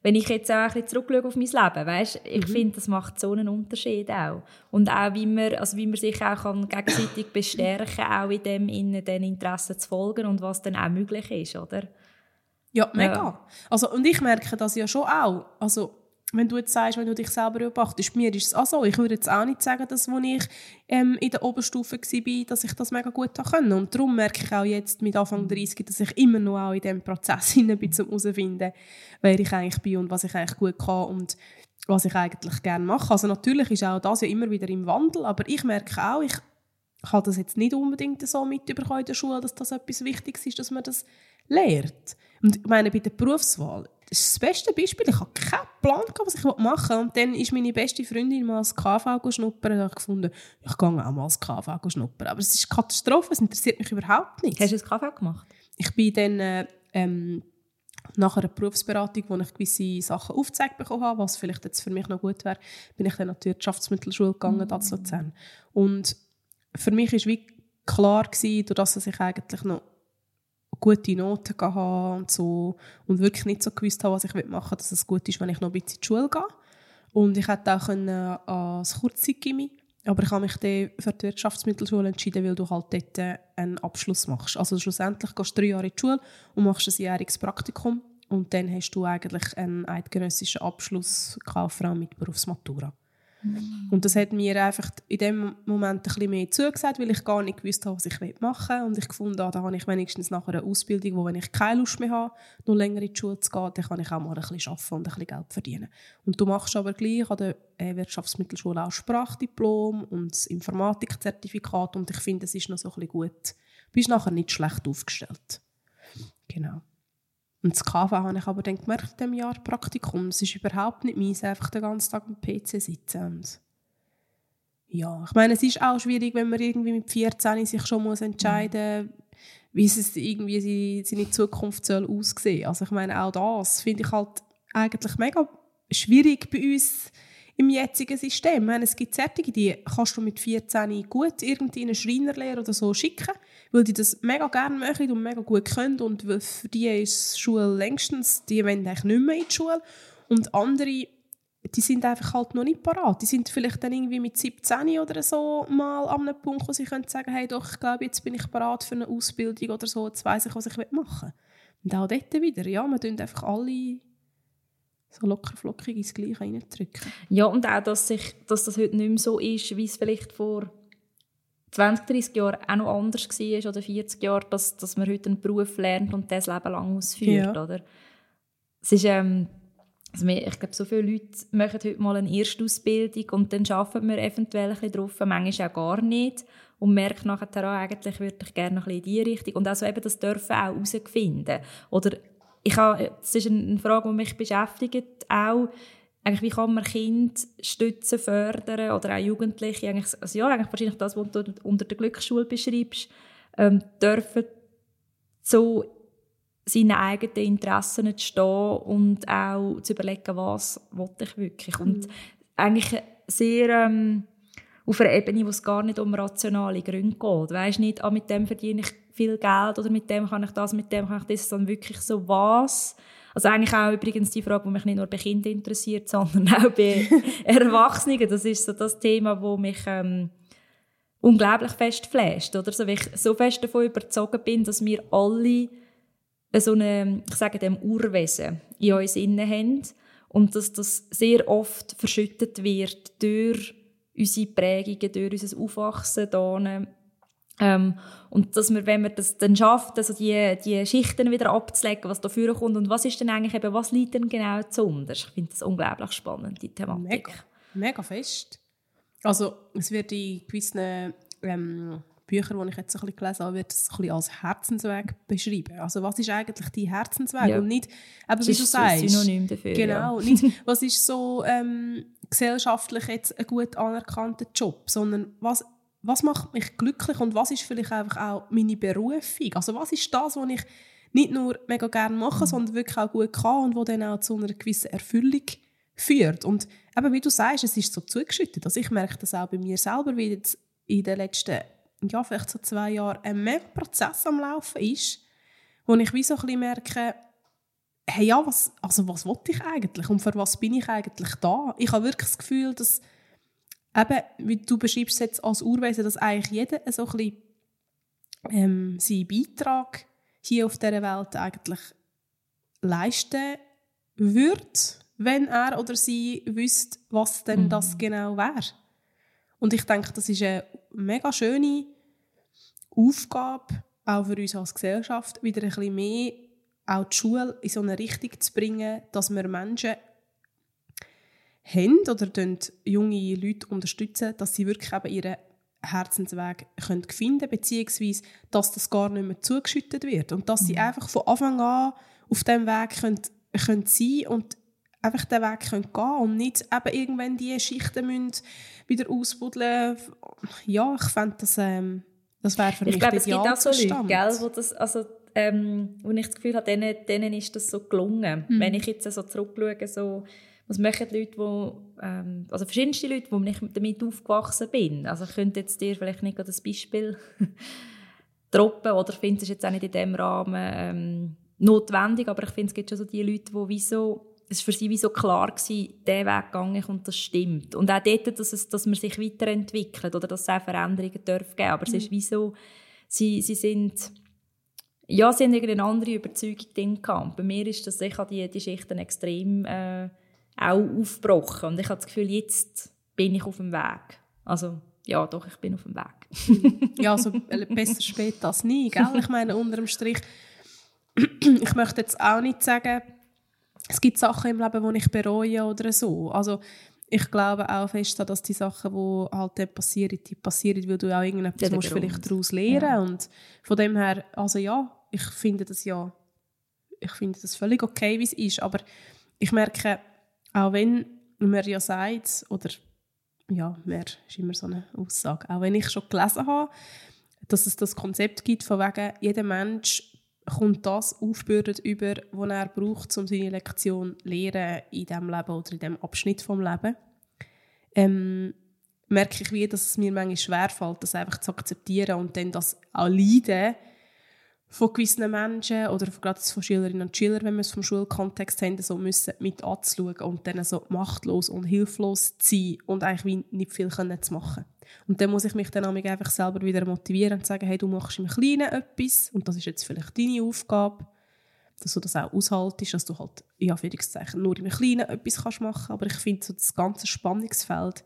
wenn ich jetzt auch ein bisschen zurückschaue auf mein Leben, weißt, ich mhm. finde, das macht so einen Unterschied auch. Und auch, wie man, also wie man sich auch kann gegenseitig bestärken auch in dem, in den Interessen zu folgen und was dann auch möglich ist, oder? Ja, mega. Ja. Also, und ich merke das ja schon auch. Also, wenn du jetzt sagst, wenn du dich selber beobachtest, mir ist es auch so. Ich würde jetzt auch nicht sagen, dass als ich ähm, in der Oberstufe war, dass ich das mega gut konnte. Und darum merke ich auch jetzt mit Anfang 30, dass ich immer noch auch in diesem Prozess [LAUGHS] hinein bin, um herauszufinden, wer ich eigentlich bin und was ich eigentlich gut kann und was ich eigentlich gerne mache. Also natürlich ist auch das ja immer wieder im Wandel, aber ich merke auch, ich habe das jetzt nicht unbedingt so mitbekommen in der Schule, dass das etwas Wichtiges ist, dass man das lehrt. Und ich meine, bei der Berufswahl, das ist das beste Beispiel. Ich habe keinen Plan, was ich machen will. Und dann ist meine beste Freundin mal als KV schnuppern. Da habe ich gefunden, ich gehe auch mal als KV schnuppern. Aber es ist Katastrophe, es interessiert mich überhaupt nicht. Hast du das KV gemacht? Ich bin dann äh, ähm, nach einer Berufsberatung, wo ich gewisse Sachen aufgezeigt bekommen habe, was vielleicht jetzt für mich noch gut wäre, bin ich dann an die Wirtschaftsmittelschule gegangen, mhm. Luzern. Und für mich war wie klar gewesen, dass ich eigentlich noch gute Noten haben und so und wirklich nicht so gewusst habe, was ich machen will, dass es gut ist, wenn ich noch ein bisschen in die Schule gehe. Und ich hätte auch können, äh, als Kurzzeitgymnasium aber ich habe mich dann für die Wirtschaftsmittelschule entschieden, weil du halt dort einen Abschluss machst. Also schlussendlich gehst du drei Jahre in die Schule und machst ein jähriges Praktikum und dann hast du eigentlich einen eidgenössischen Abschluss Kauffrau mit Berufsmatura. Und das hat mir einfach in dem Moment ein bisschen mehr zugesagt, weil ich gar nicht gewusst habe, was ich machen will. Und ich gefunden habe, da habe ich wenigstens nach einer Ausbildung, wo wenn ich keine Lust mehr habe, noch länger in die Schule zu gehen, dann kann ich auch mal ein bisschen arbeiten und ein bisschen Geld verdienen. Und du machst aber gleich an der äh, Wirtschaftsmittelschule auch Sprachdiplom und das Informatikzertifikat und ich finde, es ist noch so ein bisschen gut. Du bist nachher nicht schlecht aufgestellt. Genau. Und das KV habe ich aber dann gemerkt in diesem Jahr Praktikum. Es ist überhaupt nicht meins, einfach den ganzen Tag am PC sitzen. Und ja, ich meine, es ist auch schwierig, wenn man irgendwie mit 14 sich schon muss entscheiden muss, wie es irgendwie seine Zukunft soll aussehen soll. Also ich meine, auch das finde ich halt eigentlich mega schwierig bei uns im jetzigen System. Ich meine, es gibt Sättige, die kannst du mit 14 gut irgendwie in eine Schreinerlehre oder so schicken weil die das mega gerne machen und mega gut können und für die ist Schule längstens, die wollen eigentlich nicht mehr in die Schule und andere, die sind einfach halt noch nicht parat. Die sind vielleicht dann irgendwie mit 17 oder so mal an einem Punkt, wo sie können sagen, hey doch, ich glaube, jetzt bin ich parat für eine Ausbildung oder so, jetzt weiss ich, was ich machen will. Und auch dort wieder, ja, man tun einfach alle so locker flockig ins Gleiche reindrücken. Ja, und auch, dass, sich, dass das heute nicht mehr so ist, wie es vielleicht vor 20, 30 Jahren auch noch anders war oder 40 Jahre, dass, dass man heute einen Beruf lernt und das Leben lang ausführt. Ja. Oder? Es ist, ähm, also ich glaube, so viele Leute machen heute mal eine Erstausbildung und dann arbeiten wir eventuell ein bisschen drauf, manchmal auch gar nicht und merkt nachher, oh, eigentlich würde ich gerne noch ein bisschen in diese Richtung und also eben das dürfen auch herausfinden. Oder ich habe, das ist eine Frage, die mich beschäftigt, auch eigentlich, wie kann man Kinder stützen, fördern oder auch Jugendliche, eigentlich, also ja, eigentlich wahrscheinlich das, was du unter der Glücksschule beschreibst, ähm, dürfen so seine eigenen Interessen zu stehen und auch zu überlegen, was will ich wirklich. Mhm. Und eigentlich sehr ähm, auf einer Ebene, wo es gar nicht um rationale Gründe geht. Weißt nicht, ah, mit dem verdiene ich viel Geld oder mit dem kann ich das, mit dem kann ich das, sondern wirklich so was Also eigentlich auch übrigens die Frage, die mich nicht nur bei Kindern interessiert, [LAUGHS] sondern auch bei Erwachsenen. Das ist so das Thema, wo mich ähm, unglaublich fest flasht, oder? So, weil ich so fest davon überzeugt bin, dass wir alle so eine, ich sage dem Urwesen in uns innen haben und dass das sehr oft verschüttet wird durch unsere Prägungen, durch unser Aufwachsen. Ähm, und dass man, wenn man das dann schafft, also die, die Schichten wieder abzulegen, was da kommt und was ist denn eigentlich eben, was liegt denn genau zuunter? Ich finde das unglaublich spannend, die Thematik. Mega, mega fest. Also es wird in gewissen ähm, Büchern, die ich jetzt ein bisschen gelesen habe, wird es ein bisschen als Herzensweg beschrieben. Also was ist eigentlich dein Herzensweg Ja. und nicht, eben, Das wie du sagst, Synonym dafür, genau, nicht, was ist so ähm, gesellschaftlich jetzt ein gut anerkannter Job, sondern was, was macht mich glücklich und was ist vielleicht einfach auch meine Berufung? Also was ist das, was ich nicht nur mega gerne mache, Mhm. sondern wirklich auch gut kann und wo dann auch zu einer gewissen Erfüllung führt. Und eben, wie du sagst, es ist so zugeschüttet. Also ich merke das auch bei mir selber, wie jetzt in den letzten, ja, vielleicht so zwei Jahren ein mega Prozess am Laufen ist, wo ich wie so ein bisschen merke, hey, ja, was, also was wollte ich eigentlich und für was bin ich eigentlich da? Ich habe wirklich das Gefühl, dass eben, wie du beschreibst es jetzt als Urwesen, dass eigentlich jeder so ein bisschen ähm, seinen Beitrag hier auf dieser Welt eigentlich leisten würde, wenn er oder sie wüsste, was denn das genau wäre. Und ich denke, das ist eine mega schöne Aufgabe, auch für uns als Gesellschaft, wieder ein bisschen mehr auch die Schule in so eine Richtung zu bringen, dass wir Menschen haben oder junge Leute unterstützen, dass sie wirklich eben ihren Herzensweg können finden können, beziehungsweise dass das gar nicht mehr zugeschüttet wird und dass sie einfach von Anfang an auf dem Weg können, können sein und einfach den Weg können gehen und nicht eben irgendwann die Schichten müssen wieder ausbuddeln. Ja, ich fände das, ähm, das wäre für mich Ich glaube, es gibt auch so Leute, gell, wo, das, also, ähm, wo ich das Gefühl habe, denen, denen ist das so gelungen. Mhm. Wenn ich jetzt so zurückschaue, so, was machen die Leute, wo, ähm, also verschiedenste Leute, wo ich damit aufgewachsen bin. Also ich könnte jetzt dir vielleicht nicht gerade das Beispiel [LAUGHS] droppen oder finde es jetzt auch nicht in dem Rahmen ähm, notwendig, aber ich finde es gibt schon so die Leute, wo wie so es war für sie wie so klar gewesen, der Weg gegangen und das stimmt. Und auch dort, dass, es, dass man sich weiterentwickelt oder dass es auch Veränderungen dürfen geben. Aber es ist wie so, sie, sie sind, ja, sie haben irgendeine andere Überzeugung drin gehabt. Bei mir ist das, ich habe die, die Schichten extrem äh, auch aufgebrochen. Und ich habe das Gefühl, jetzt bin ich auf dem Weg. Also, ja, doch, ich bin auf dem Weg. [LAUGHS] ja, also besser spät als nie, gell? Ich meine, unter dem Strich, [CLEARS THROAT] ich möchte jetzt auch nicht sagen, es gibt Sachen im Leben, die ich bereue oder so. Also ich glaube auch fest dass die Sachen, die halt dann passieren, die passieren, weil du auch irgendetwas musst vielleicht daraus lernen Ja. und von dem her, also ja, ich finde das ja, ich finde das völlig okay, wie es ist, aber ich merke, auch wenn man ja sagt, oder ja, mehr ist immer so eine Aussage, auch wenn ich schon gelesen habe, dass es das Konzept gibt, von wegen, jeder Mensch kommt das aufbürdet über, was er braucht, um seine Lektion zu lernen in diesem Leben oder in diesem Abschnitt vom Leben. Ähm, merke ich wie, dass es mir manchmal schwerfällt, das einfach zu akzeptieren und dann das auch Leiden von gewissen Menschen oder gerade von Schülerinnen und Schülern, wenn wir es vom Schulkontext haben, so müssen mit anzuschauen und dann so machtlos und hilflos zu sein und eigentlich nicht viel können zu machen. Und dann muss ich mich dann einfach selber wieder motivieren und sagen, hey, du machst im Kleinen etwas und das ist jetzt vielleicht deine Aufgabe, dass du das auch aushaltest, dass du halt, ja, Anführungszeichen, nur im Kleinen etwas kannst machen aber ich finde so das ganze Spannungsfeld,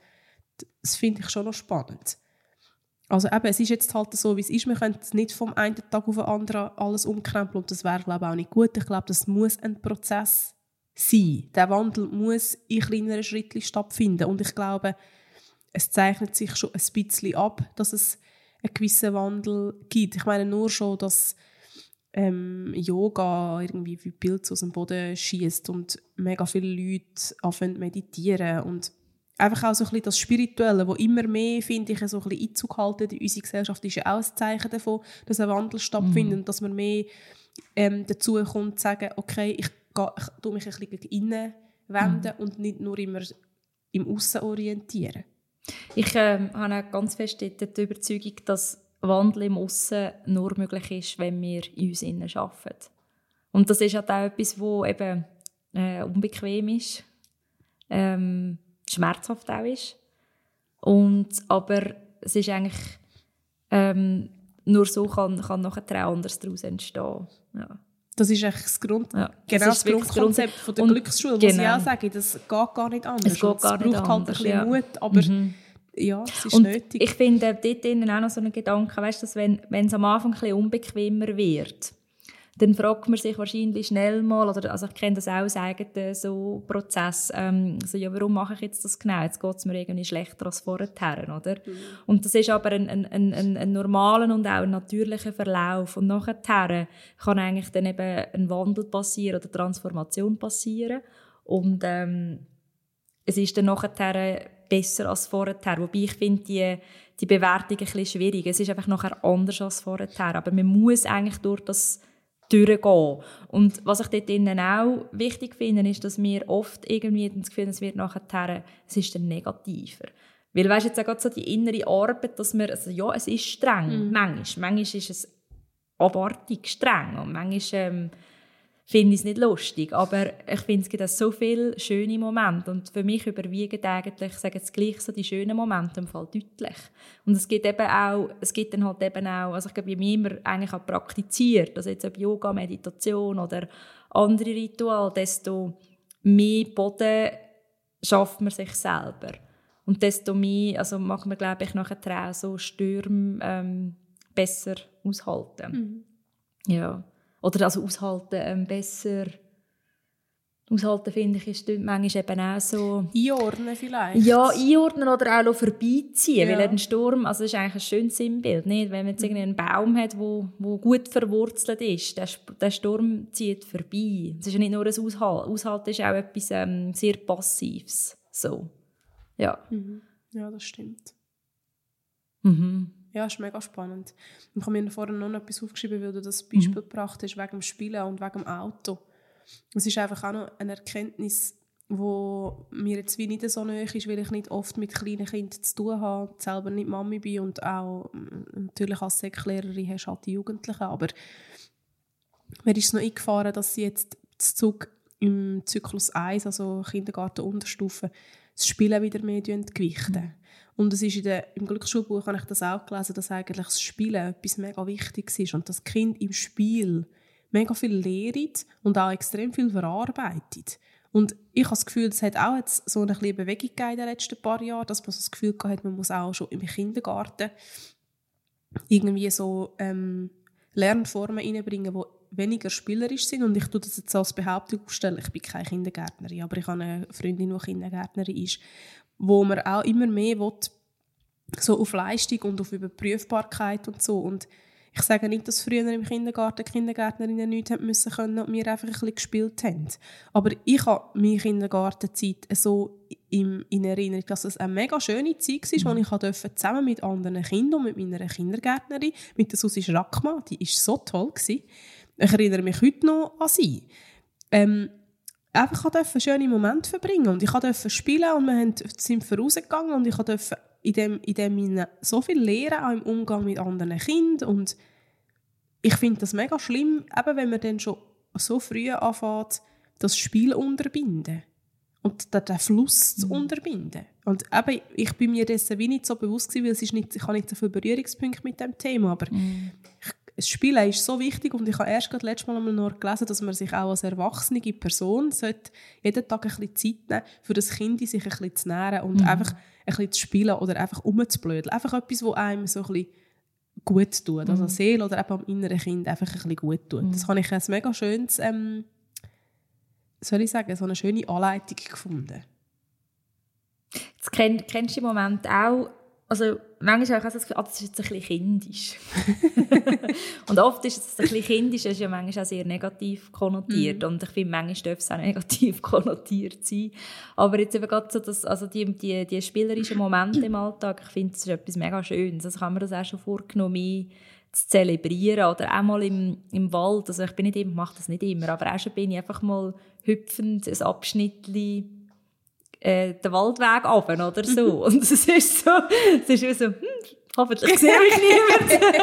das finde ich schon noch spannend. Also eben, es ist jetzt halt so, wie es ist. Wir können nicht vom einen Tag auf den anderen alles umkrempeln und das wäre, glaube ich, auch nicht gut. Ich glaube, das muss ein Prozess sein. Der Wandel muss in kleineren Schritten stattfinden und ich glaube, es zeichnet sich schon ein bisschen ab, dass es einen gewissen Wandel gibt. Ich meine nur schon, dass ähm, Yoga irgendwie wie Pilze aus dem Boden schießt und mega viele Leute anfangen meditieren und einfach auch so ein bisschen das Spirituelle, wo immer mehr, finde ich, so ein bisschen Einzug halten in unsere Gesellschaft, ist ja auch ein Zeichen davon, dass ein Wandel stattfindet und dass man mehr ähm, dazu kommt, zu sagen, okay, ich, gehe, ich tue mich ein bisschen innen wenden und nicht nur immer im Aussen orientieren. Ich ähm, habe auch ganz fest die, die Überzeugung, dass Wandel im Aussen nur möglich ist, wenn wir in uns innen arbeiten. Und das ist halt auch etwas, wo eben äh, unbequem ist, ähm, schmerzhaft auch ist. Und, aber es ist eigentlich, ähm, nur so kann, kann nachher auch anders daraus entstehen. Ja. Das ist eigentlich das, Grund, Ja, genau das das, ist wirklich das Grundkonzept von der Und- Glücksschule, was ich genau. auch sage, das geht gar nicht anders. Es geht gar nicht braucht halt anders, ein bisschen ja. Mut, aber Mhm. ja, es ist Und nötig. ich finde dort auch noch so einen Gedanken, weißt, dass wenn, wenn es am Anfang ein bisschen unbequemer wird, dann fragt man sich wahrscheinlich schnell mal, oder, also ich kenne das auch aus eigenen so Prozess, ähm, so, ja, warum mache ich jetzt das genau? Jetzt geht es mir irgendwie schlechter als vorher, oder? Und das ist aber ein, ein, ein, ein, normaler und auch ein natürlicher Verlauf. Und nachher kann eigentlich dann eben ein Wandel passieren oder Transformation passieren. Und ähm, es ist dann nachher besser als vorher. Wobei ich finde, die, die Bewertung ein bisschen schwierig. Es ist einfach nachher anders als vorher. Aber man muss eigentlich durch das durchgehen. Und was ich dort drinnen auch wichtig finde, ist, dass wir oft irgendwie das Gefühl haben, es wird nachher, es ist dann negativer. Weil, weißt jetzt auch gerade so die innere Arbeit, dass wir, also ja, es ist streng, manchmal. Manchmal ist es abartig streng und manchmal ähm, finde ich es nicht lustig. Aber ich finde, es gibt so viele schöne Momente. Und für mich überwiegen eigentlich, ich sage jetzt gleich so, die schönen Momente im Fall deutlich. Und es gibt eben auch, es gibt dann halt eben auch, also ich glaube, mehr man eigentlich auch praktiziert, also jetzt ob Yoga, Meditation oder andere Rituale, desto mehr Boden schafft man sich selber. Und desto mehr, also macht man, glaube ich, nachher auch so Stürme ähm, besser aushalten. Ja. Oder also aushalten ähm, besser. Aushalten, finde ich, ist manchmal eben auch so... Einordnen vielleicht. Ja, einordnen oder auch vorbeiziehen. Ja. Weil ein Sturm, also das ist eigentlich ein schönes Sinnbild. Nicht? Wenn man jetzt irgendwie einen Baum hat, wo, wo gut verwurzelt ist, der, der Sturm zieht vorbei. Es ist ja nicht nur ein Aushalten. Aushalten ist auch etwas ähm, sehr Passives. So. Ja. Mhm. Ja, das stimmt. Mhm. Ja, ist mega spannend. Ich habe mir vorhin noch etwas aufgeschrieben, weil du das Beispiel gebracht hast, wegen dem Spielen und wegen dem Auto. Es ist einfach auch noch eine Erkenntnis, wo mir jetzt wie nicht so nahe ist, weil ich nicht oft mit kleinen Kindern zu tun habe, selber nicht Mami bin und auch mm, natürlich als Säcklehrerin hast halt die Jugendlichen, aber mir ist es noch eingefahren, dass sie jetzt zu Zug im Zyklus 1, also Kindergarten Unterstufe, das Spielen wieder mehr gewichten. Und es ist in der, im Glücksschulbuch habe ich das auch gelesen, dass eigentlich das Spielen etwas mega Wichtiges ist und das Kind im Spiel mega viel lehrt und auch extrem viel verarbeitet. Und ich habe das Gefühl, es hat auch jetzt so eine kleine Bewegung in den letzten paar Jahren, dass man so das Gefühl hat, man muss auch schon im Kindergarten irgendwie so ähm, Lernformen reinbringen, die weniger spielerisch sind. Und ich tue das jetzt als Behauptung aufstellen, ich bin keine Kindergärtnerin, aber ich habe eine Freundin, die Kindergärtnerin ist, wo man auch immer mehr will, so auf Leistung und auf Überprüfbarkeit und so. Und ich sage nicht, dass früher im Kindergarten Kindergärtnerinnen nichts haben müssen können und wir einfach ein bisschen gespielt haben. Aber ich habe meine Kindergartenzeit so in Erinnerung, dass es eine mega schöne Zeit war, wo ich durfte zusammen mit anderen Kindern und mit meiner Kindergärtnerin, mit der Susi Schrackmann, die war so toll. Gewesen. Ich erinnere mich heute noch an sie. Ähm, einfach ich durfte schöne Momente verbringen und ich durfte spielen und wir sind vorausgegangen und ich durfte in dem, in dem so viel lernen, auch im Umgang mit anderen Kindern und ich finde das mega schlimm, eben wenn man dann schon so früh anfängt, das Spiel unterbinden und den, den Fluss zu unterbinden. Und eben, ich bin mir dessen wie nicht so bewusst gewesen, weil es ist nicht, ich habe nicht so viele Berührungspunkte mit dem Thema, aber ich, das Spielen ist so wichtig und ich habe erst gerade letztes Mal einmal noch gelesen, dass man sich auch als erwachsene Person sollte jeden Tag ein bisschen Zeit nehmen für das Kind sich ein bisschen zu nähren und einfach ein bisschen zu spielen oder einfach rumzublödeln. Einfach etwas, was einem so ein bisschen gut tut, also der Seele oder eben am inneren Kind einfach ein bisschen gut tut. Das habe ich ein mega schönes, ähm, soll ich sagen, so eine schöne Anleitung gefunden. Jetzt kenn, kennst du im Moment auch, also manchmal habe ich auch das Gefühl, ah, das ist jetzt ein bisschen kindisch. [LAUGHS] und oft ist es ein bisschen kindisch, das ist ja manchmal auch sehr negativ konnotiert. Und ich finde, manchmal darf es auch negativ [LAUGHS] konnotiert sein. Aber jetzt eben gerade so, das, also die, die, die spielerischen Momente im Alltag, ich finde, das ist etwas mega Schönes. Also kann man das auch schon vorgenommen, zu zelebrieren oder auch mal im, im Wald, also ich bin nicht immer, mache das nicht immer, aber auch schon bin ich einfach mal hüpfend ein Abschnittchen äh, den Waldweg runter oder so. Und es ist so, es ist wie so, hm, Hoffentlich [LAUGHS] sehe mich niemand.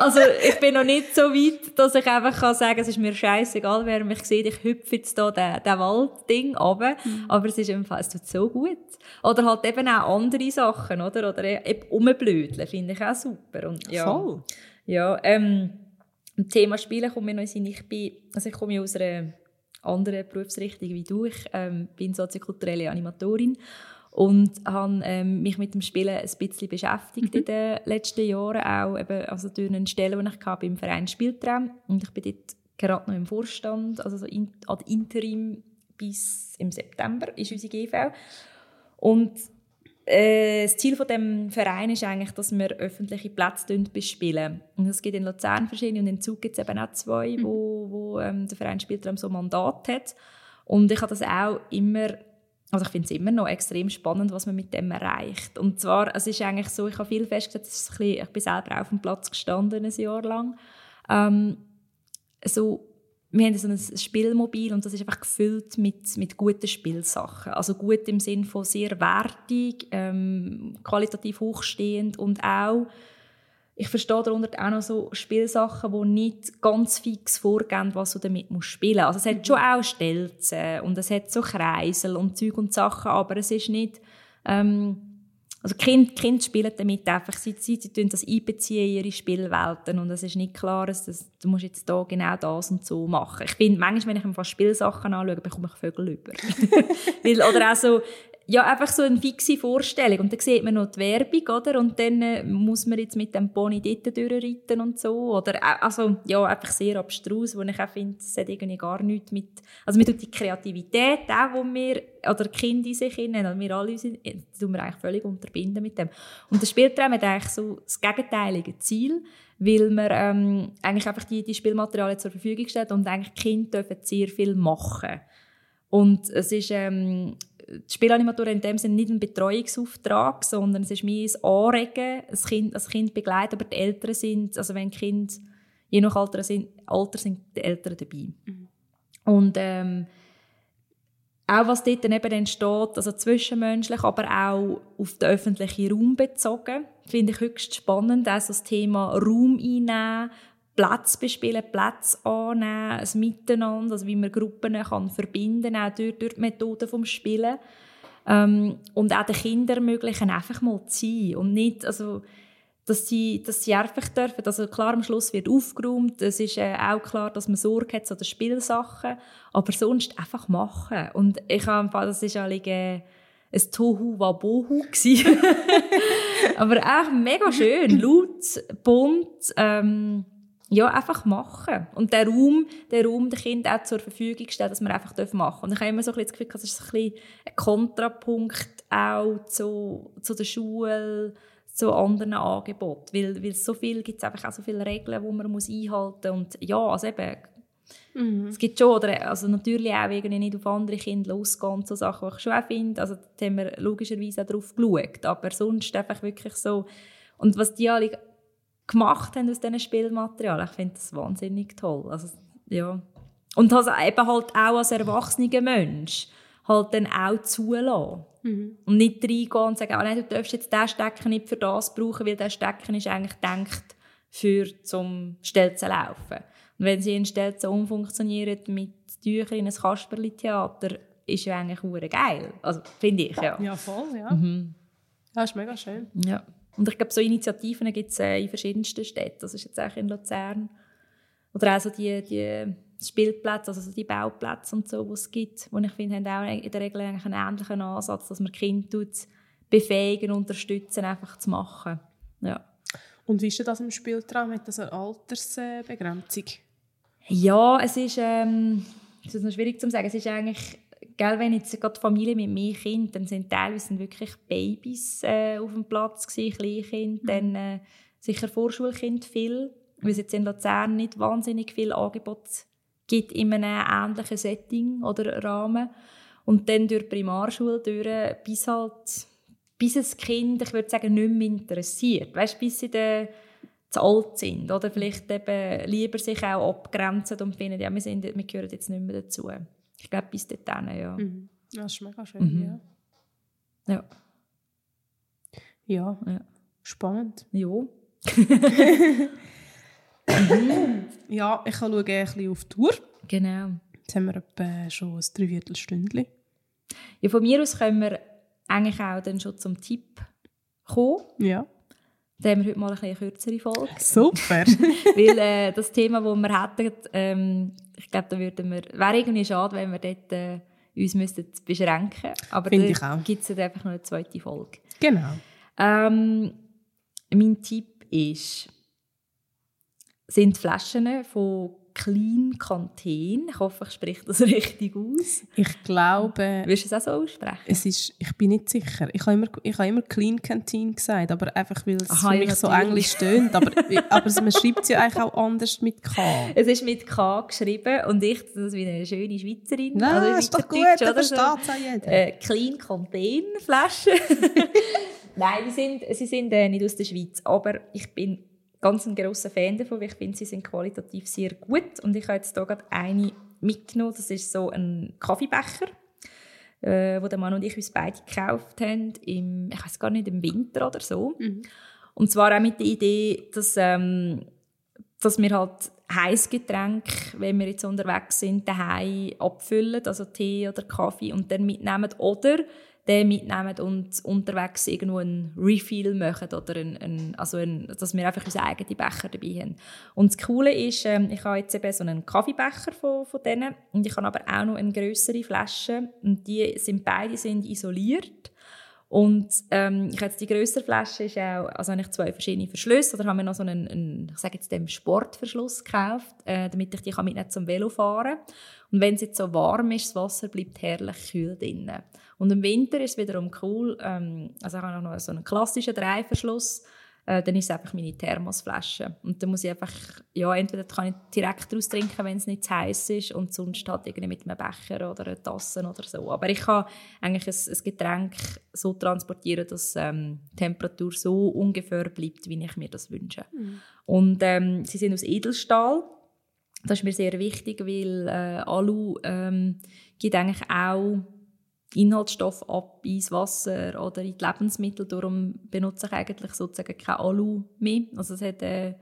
also, ich bin noch nicht so weit, dass ich einfach kann sagen, es ist mir scheißegal, wer mich sieht. Ich hüpfe jetzt da den, den Waldding runter. Mhm. Aber es ist Fall, es tut so gut. Oder halt eben auch andere Sachen, oder? Oder eben umblödeln, finde ich auch super. Und, ja. Voll. Ja, ähm, im Thema Spielen kommt mir noch in Sinn, ich bin, also ich komme aus einer anderen Berufsrichtung wie du. Ich ähm, bin soziokulturelle Animatorin und habe ähm, mich mit dem Spielen ein bisschen beschäftigt mhm. in den letzten Jahren auch eben, also durch eine Stelle, die ich hatte, im Verein Spieltraum und ich bin dort gerade noch im Vorstand, also so in, ad interim bis im September ist unsere GV und das Ziel von dem Verein ist eigentlich, dass wir öffentliche Plätze bespielen. Und es gibt in Luzern verschiedene und in Zug gibt es eben auch zwei, mhm. wo, wo ähm, der Verein Spieltraum so ein Mandat hat. Und ich habe das auch immer also ich finde es immer noch extrem spannend, was man mit dem erreicht. Und zwar, es ist eigentlich so, ich habe viel festgestellt, bisschen, ich bin selber auf dem Platz gestanden, ein Jahr lang. Ähm, so, wir haben so ein Spielmobil und das ist einfach gefüllt mit, mit guten Spielsachen. Also gut im Sinne von sehr wertig, ähm, qualitativ hochstehend und auch ich verstehe darunter auch noch so Spielsachen, die nicht ganz fix vorgehen, was du damit musst spielen musst. Also es hat mhm. schon auch Stelzen und es hat so Kreisel und Zeug und Sachen, aber es ist nicht... Ähm, also Kinder, Kinder spielen damit einfach, sie, sie, sie tun das einbeziehen in ihre Spielwelten und es ist nicht klar, dass das, du musst jetzt da genau das und so machen. Ich finde, manchmal, wenn ich mir Spielsachen anschaue, bekomme ich Vögel über. [LAUGHS] Oder auch so, ja, einfach so eine fixe Vorstellung. Und dann sieht man noch die Werbung, oder? Und dann äh, muss man jetzt mit dem Pony dort durchreiten und so. Oder, äh, also, ja, einfach sehr abstrus, wo ich auch finde, es hat irgendwie gar nichts mit, also mit die Kreativität auch, wo wir, oder Kinder in sich hinein, also wir alle, äh, tun wir eigentlich völlig unterbinden mit dem. Und der Spieltraum hat eigentlich so das gegenteilige Ziel, weil man ähm, eigentlich einfach die, die Spielmaterialien zur Verfügung stellt und eigentlich die Kinder dürfen sehr viel machen. Und es ist, ähm, die Spielanimatoren in dem Sinne nicht ein Betreuungsauftrag, sondern es ist mehr ein Anregen, das Kind, das kind begleiten, aber die Eltern sind, also wenn Kind je nach Alter sind, Alter sind die Eltern dabei. Mhm. Und ähm, auch was dort eben entsteht, also zwischenmenschlich, aber auch auf den öffentlichen Raum bezogen, finde ich höchst spannend. Also das Thema Raum einnehmen, Platz bespielen, Platz annehmen, ein Miteinander, also wie man Gruppen kann verbinden kann, auch durch, durch die Methoden des Spielen. Ähm, und auch den Kindern ermöglichen, einfach mal zu sein und nicht, also, dass sie, dass sie einfach dürfen. Also klar, am Schluss wird aufgeräumt, es ist äh, auch klar, dass man Sorge hat zu den Spielsachen, aber sonst einfach machen. Und ich habe das ist eigentlich ein Tohu Wabohu [LAUGHS] aber auch mega schön, laut, bunt, ähm, ja, einfach machen. Und der Raum, der Raum der Kinder auch zur Verfügung stellen, dass man einfach machen darf. Und ich habe immer so ein bisschen das Gefühl, das ist ein, bisschen ein Kontrapunkt auch zu, zu der Schule, zu anderen Angeboten. Weil, weil so viel gibt es einfach auch so viele Regeln, die man muss einhalten muss. Und ja, also eben, mhm. es gibt schon, oder, also natürlich auch irgendwie nicht auf andere Kinder losgehen, so Sachen, die ich schon auch finde. Also da haben wir logischerweise auch drauf geschaut. Aber sonst einfach wirklich so, und was die alle gemacht haben aus diesen Spielmaterialien. Ich finde das wahnsinnig toll. Also, ja. Und also eben halt auch als erwachsener Mensch halt dann auch zulassen. Mhm. Und nicht reingehen und sagen, oh nein, du darfst jetzt diesen Stecker nicht für das brauchen, weil der Stecker ist eigentlich gedacht für zum Stelzen laufen. Und wenn sie in Stelzen umfunktionieren mit Tüchern in ein Kasperli-Theater, ist ja eigentlich geil. Also, finde ich, ja. Ja, voll, ja. Mhm. Das ist mega schön. Ja. Und ich glaube, so Initiativen gibt es äh, in verschiedensten Städten. Das ist jetzt auch in Luzern. Oder auch so die, die Spielplätze, also so die Bauplätze und so, die es gibt, wo ich finde, haben auch in der Regel einen ähnlichen Ansatz, dass man Kinder befähigen, unterstützen, einfach zu machen. Ja. Und wie ist das im Spieltraum? Hat das eine Altersbegrenzung? Ja, es ist, ähm, das ist noch schwierig zu sagen. Es ist eigentlich gell, wenn jetzt gerade Familie mit mehr Kind, dann sind teilweise wirklich Babys äh, auf dem Platz gewesen, Kleinkind, mhm. dann äh, sicher Vorschulkind viel, weil es jetzt in Luzern nicht wahnsinnig viel Angebot gibt in einem ähnlichen Setting oder Rahmen. Und dann durch die Primarschule durch, bis halt, bis ein Kind, ich würde sagen, nicht mehr interessiert. Weißt, bis sie dann zu alt sind oder vielleicht eben lieber sich auch abgrenzen und finden, ja, wir, sind, wir gehören jetzt nicht mehr dazu. Ich glaube, bis dahin, ja. Mhm. Das ist mega schön, mhm. ja. Ja. Ja. ja. Spannend. Ja. [LAUGHS] Ja, ich kann schauen, ein bisschen auf die Tour. Genau. Jetzt haben wir etwa schon ein Dreiviertelstündchen. Ja, von mir aus können wir eigentlich auch dann schon zum Tipp kommen. Ja. Da haben wir heute mal eine kürzere Folge. Super. [LAUGHS] Weil äh, das Thema, das wir hätten, ähm, ich glaube, da würden wir, wäre irgendwie schade, wenn wir dort äh, uns müssten beschränken Aber Finde da gibt es einfach noch eine zweite Folge. genau. Ähm, mein Tipp ist, sind Flaschen von Clean Canteen. Ich hoffe, ich spreche das [LAUGHS] richtig aus. Ich glaube, Wirst du es auch so aussprechen? es ist, ich bin nicht sicher. Ich habe immer, ich habe immer Clean Canteen gesagt, aber einfach, weil es Aha, für ja, mich so englisch tönt. Aber, aber man schreibt es ja eigentlich auch anders mit K. [LAUGHS] Es ist mit K geschrieben und ich das wie eine schöne Schweizerin. Nein, oder ist doch gut, Schweizerdeutsch da oder so. versteht es jeder. Äh, Clean Contain Flaschen. [LAUGHS] Nein, sie sind, sie sind äh, nicht aus der Schweiz, aber ich bin ganz ein grosser Fan davon, weil ich finde, sie sind qualitativ sehr gut. Und ich habe jetzt hier gerade eine mitgenommen, das ist so ein Kaffeebecher, äh, wo der Mann und ich uns beide gekauft haben, im, ich weiß gar nicht, im Winter oder so. Und zwar auch mit der Idee, dass, ähm, dass wir halt Heißgetränk, wenn wir jetzt unterwegs sind, daheim abfüllen, also Tee oder Kaffee und dann mitnehmen. Oder den mitnehmen und unterwegs irgendwo einen Refill machen oder ein, ein, also ein, dass wir einfach unsere eigenen Becher dabei haben. Und das Coole ist, ähm, ich habe jetzt eben so einen Kaffeebecher von, von denen und ich habe aber auch noch eine größere Flasche und die sind beide sind isoliert und ähm, ich jetzt die größere Flasche ist auch, also habe ich zwei verschiedene Verschlüsse oder haben wir noch so einen, einen ich sage jetzt dem Sportverschluss gekauft, äh, damit ich die kann mitnehmen zum Velofahren. Und wenn es jetzt so warm ist, das Wasser bleibt herrlich kühl drinnen. Und im Winter ist es wiederum cool, ähm, also ich habe noch so einen klassischen Dreiverschluss, äh, dann ist es einfach meine Thermosflasche. Und dann muss ich einfach, ja, entweder kann ich direkt daraus trinken, wenn es nicht zu heiß ist und sonst halt irgendwie mit einem Becher oder einer Tasse oder so. Aber ich kann eigentlich ein, ein Getränk so transportieren, dass ähm, die Temperatur so ungefähr bleibt, wie ich mir das wünsche. Und ähm, sie sind aus Edelstahl. Das ist mir sehr wichtig, weil äh, Alu ähm, gibt eigentlich auch Inhaltsstoffe ab ins Wasser oder in die Lebensmittel. Darum benutze ich eigentlich sozusagen kein Alu mehr. Also es hat, äh,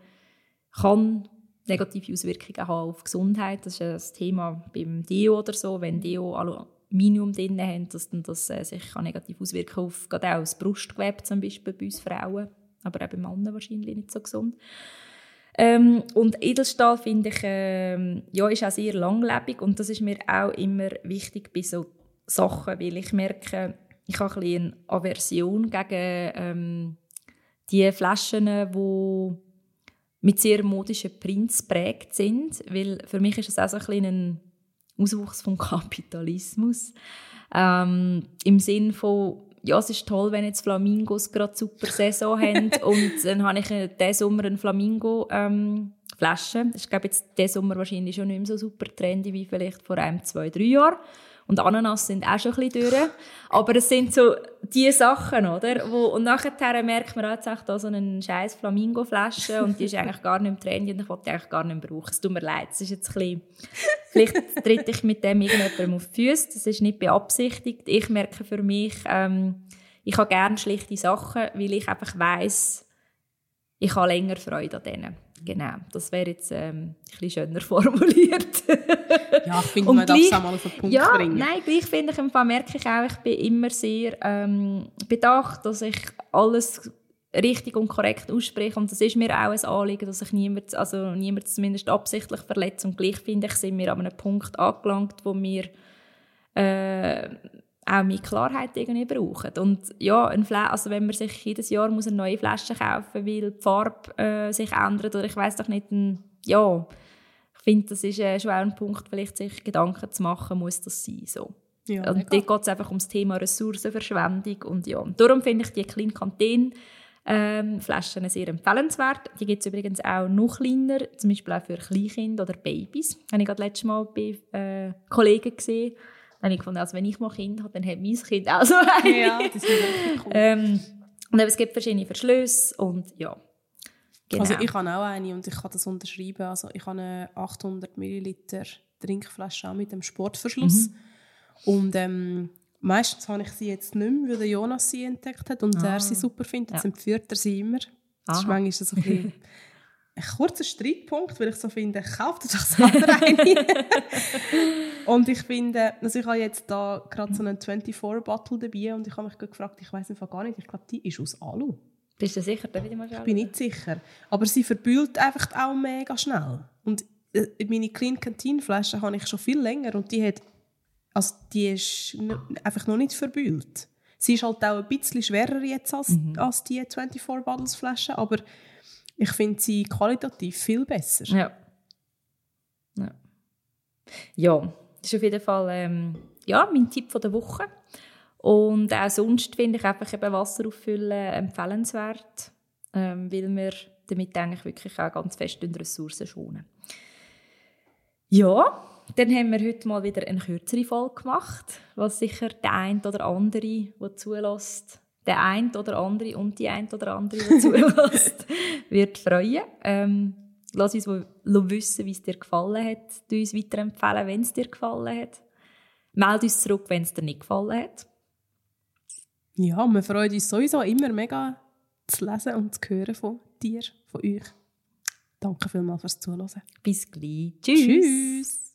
kann negative Auswirkungen haben auf Gesundheit. Das ist ein Thema beim Deo oder so. Wenn Deo Aluminium drin haben, dass dann das äh, sich kann negativ auswirken auf gerade auch das Brustgewebe zum Beispiel bei uns Frauen, aber auch bei Männern wahrscheinlich nicht so gesund. Ähm, und Edelstahl finde ich ähm, ja, ist auch sehr langlebig und das ist mir auch immer wichtig bei so Sachen, weil ich merke, ich habe ein eine Aversion gegen ähm, die Flaschen, die mit sehr modischen Prints geprägt sind, weil für mich ist es auch so ein, bisschen ein Auswuchs vom [LAUGHS] Kapitalismus. Ähm, Im Sinn von, ja, es ist toll, wenn jetzt Flamingos gerade super Saison [LAUGHS] haben und dann habe ich äh, diesen Sommer eine Flamingo ähm, ist, glaube ich, jetzt diesen Sommer wahrscheinlich schon nicht mehr so super trendy wie vielleicht vor einem, zwei, drei Jahren. Und Ananas sind auch schon ein bisschen durch. Aber es sind so die Sachen, oder? Wo, und nachher merkt man jetzt echt da so eine scheiß Flamingo-Flasche und die ist eigentlich gar nicht mehr trendy und ich wollte die eigentlich gar nicht brauchen. Es tut mir leid, es ist jetzt ein bisschen... Vielleicht tritt ich mit dem irgendjemandem auf die Füße, das ist nicht beabsichtigt. Ich merke für mich, ähm, ich habe gerne schlichte Sachen, weil ich einfach weiss, ich habe länger Freude an denen. Genau, das wäre jetzt ähm, ein bisschen schöner [LAUGHS] formuliert. Ja, ich finde, man darf es auch mal auf den Punkt ja, bringen. nein, gleich finde ich, im Fall merke ich auch, ich bin immer sehr ähm, bedacht, dass ich alles richtig und korrekt ausspreche und das ist mir auch ein Anliegen, dass ich niemand, also niemand zumindest absichtlich verletze und gleich finde ich, sind wir an einem Punkt angelangt, wo wir äh, auch mehr Klarheit irgendwie brauchen. Und ja, ein Fla also wenn man sich jedes Jahr muss eine neue Flasche kaufen weil die Farbe äh, sich ändert oder ich weiß doch nicht, ein, ja, ich finde, das ist äh, schon auch ein Punkt, vielleicht sich Gedanken zu machen, muss das sein, so. Ja, und mega. dort geht es einfach ums Thema Ressourcenverschwendung und ja, und darum finde ich die Clean Canteen ähm, Flaschen sehr empfehlenswert. Die gibt es übrigens auch noch kleiner, zum Beispiel auch für Kleinkinder oder Babys. Habe ich gerade letztes Mal bei äh, Kollegen gesehen. Habe ich gefunden, also wenn ich mal Kind habe, dann hat mein Kind auch so eine. Ja, das ist wirklich cool. ähm, und eben, es gibt verschiedene Verschlüsse und ja. Genau. Also ich habe auch eine und ich kann das unterschreiben. Also ich habe eine 800 Milliliter Trinkflasche auch mit dem Sportverschluss. Mhm. Und ähm, meistens habe ich sie jetzt nicht mehr, weil der Jonas sie entdeckt hat und Ah. er sie super findet. Jetzt Ja. empfiehlt er sie immer. Das ist manchmal so ein, bisschen [LAUGHS] ein kurzer Streitpunkt, weil ich so finde, kauf dir doch selber [LAUGHS] eine. und ich finde, also ich habe jetzt da gerade so einen 24-Bottle dabei und ich habe mich gefragt, ich weiß einfach gar nicht, ich glaube, die ist aus Alu. Bist du sicher? Darf ich mal schauen? Ich bin nicht sicher. Aber sie verbühlt einfach auch mega schnell. Und äh, meine Clean Canteen Flasche habe ich schon viel länger und die hat, also die ist einfach noch nicht verbühlt. Sie ist halt auch ein bisschen schwerer jetzt als, als die 24 Bottles Flasche, aber ich finde sie qualitativ viel besser. Ja. Ja. Ja, das ist auf jeden Fall ähm, ja, mein Tipp von der Woche. Und auch sonst finde ich einfach eben Wasser auffüllen empfehlenswert, ähm, weil wir damit eigentlich wirklich auch ganz fest die Ressourcen schonen. Ja, dann haben wir heute mal wieder eine kürzere Folge gemacht, was sicher der ein oder andere, der zulässt, der ein oder andere und die ein oder andere, die [LAUGHS] zulässt, wird freuen. Ähm, lass uns wissen, wie es dir gefallen hat. Du uns weiterempfehlen, wenn es dir gefallen hat. Meld uns zurück, wenn es dir nicht gefallen hat. Ja, wir freuen uns sowieso immer mega zu lesen und zu hören von dir, von euch. Danke vielmals fürs Zuhören. Bis gleich. Tschüss.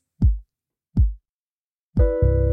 Tschüss.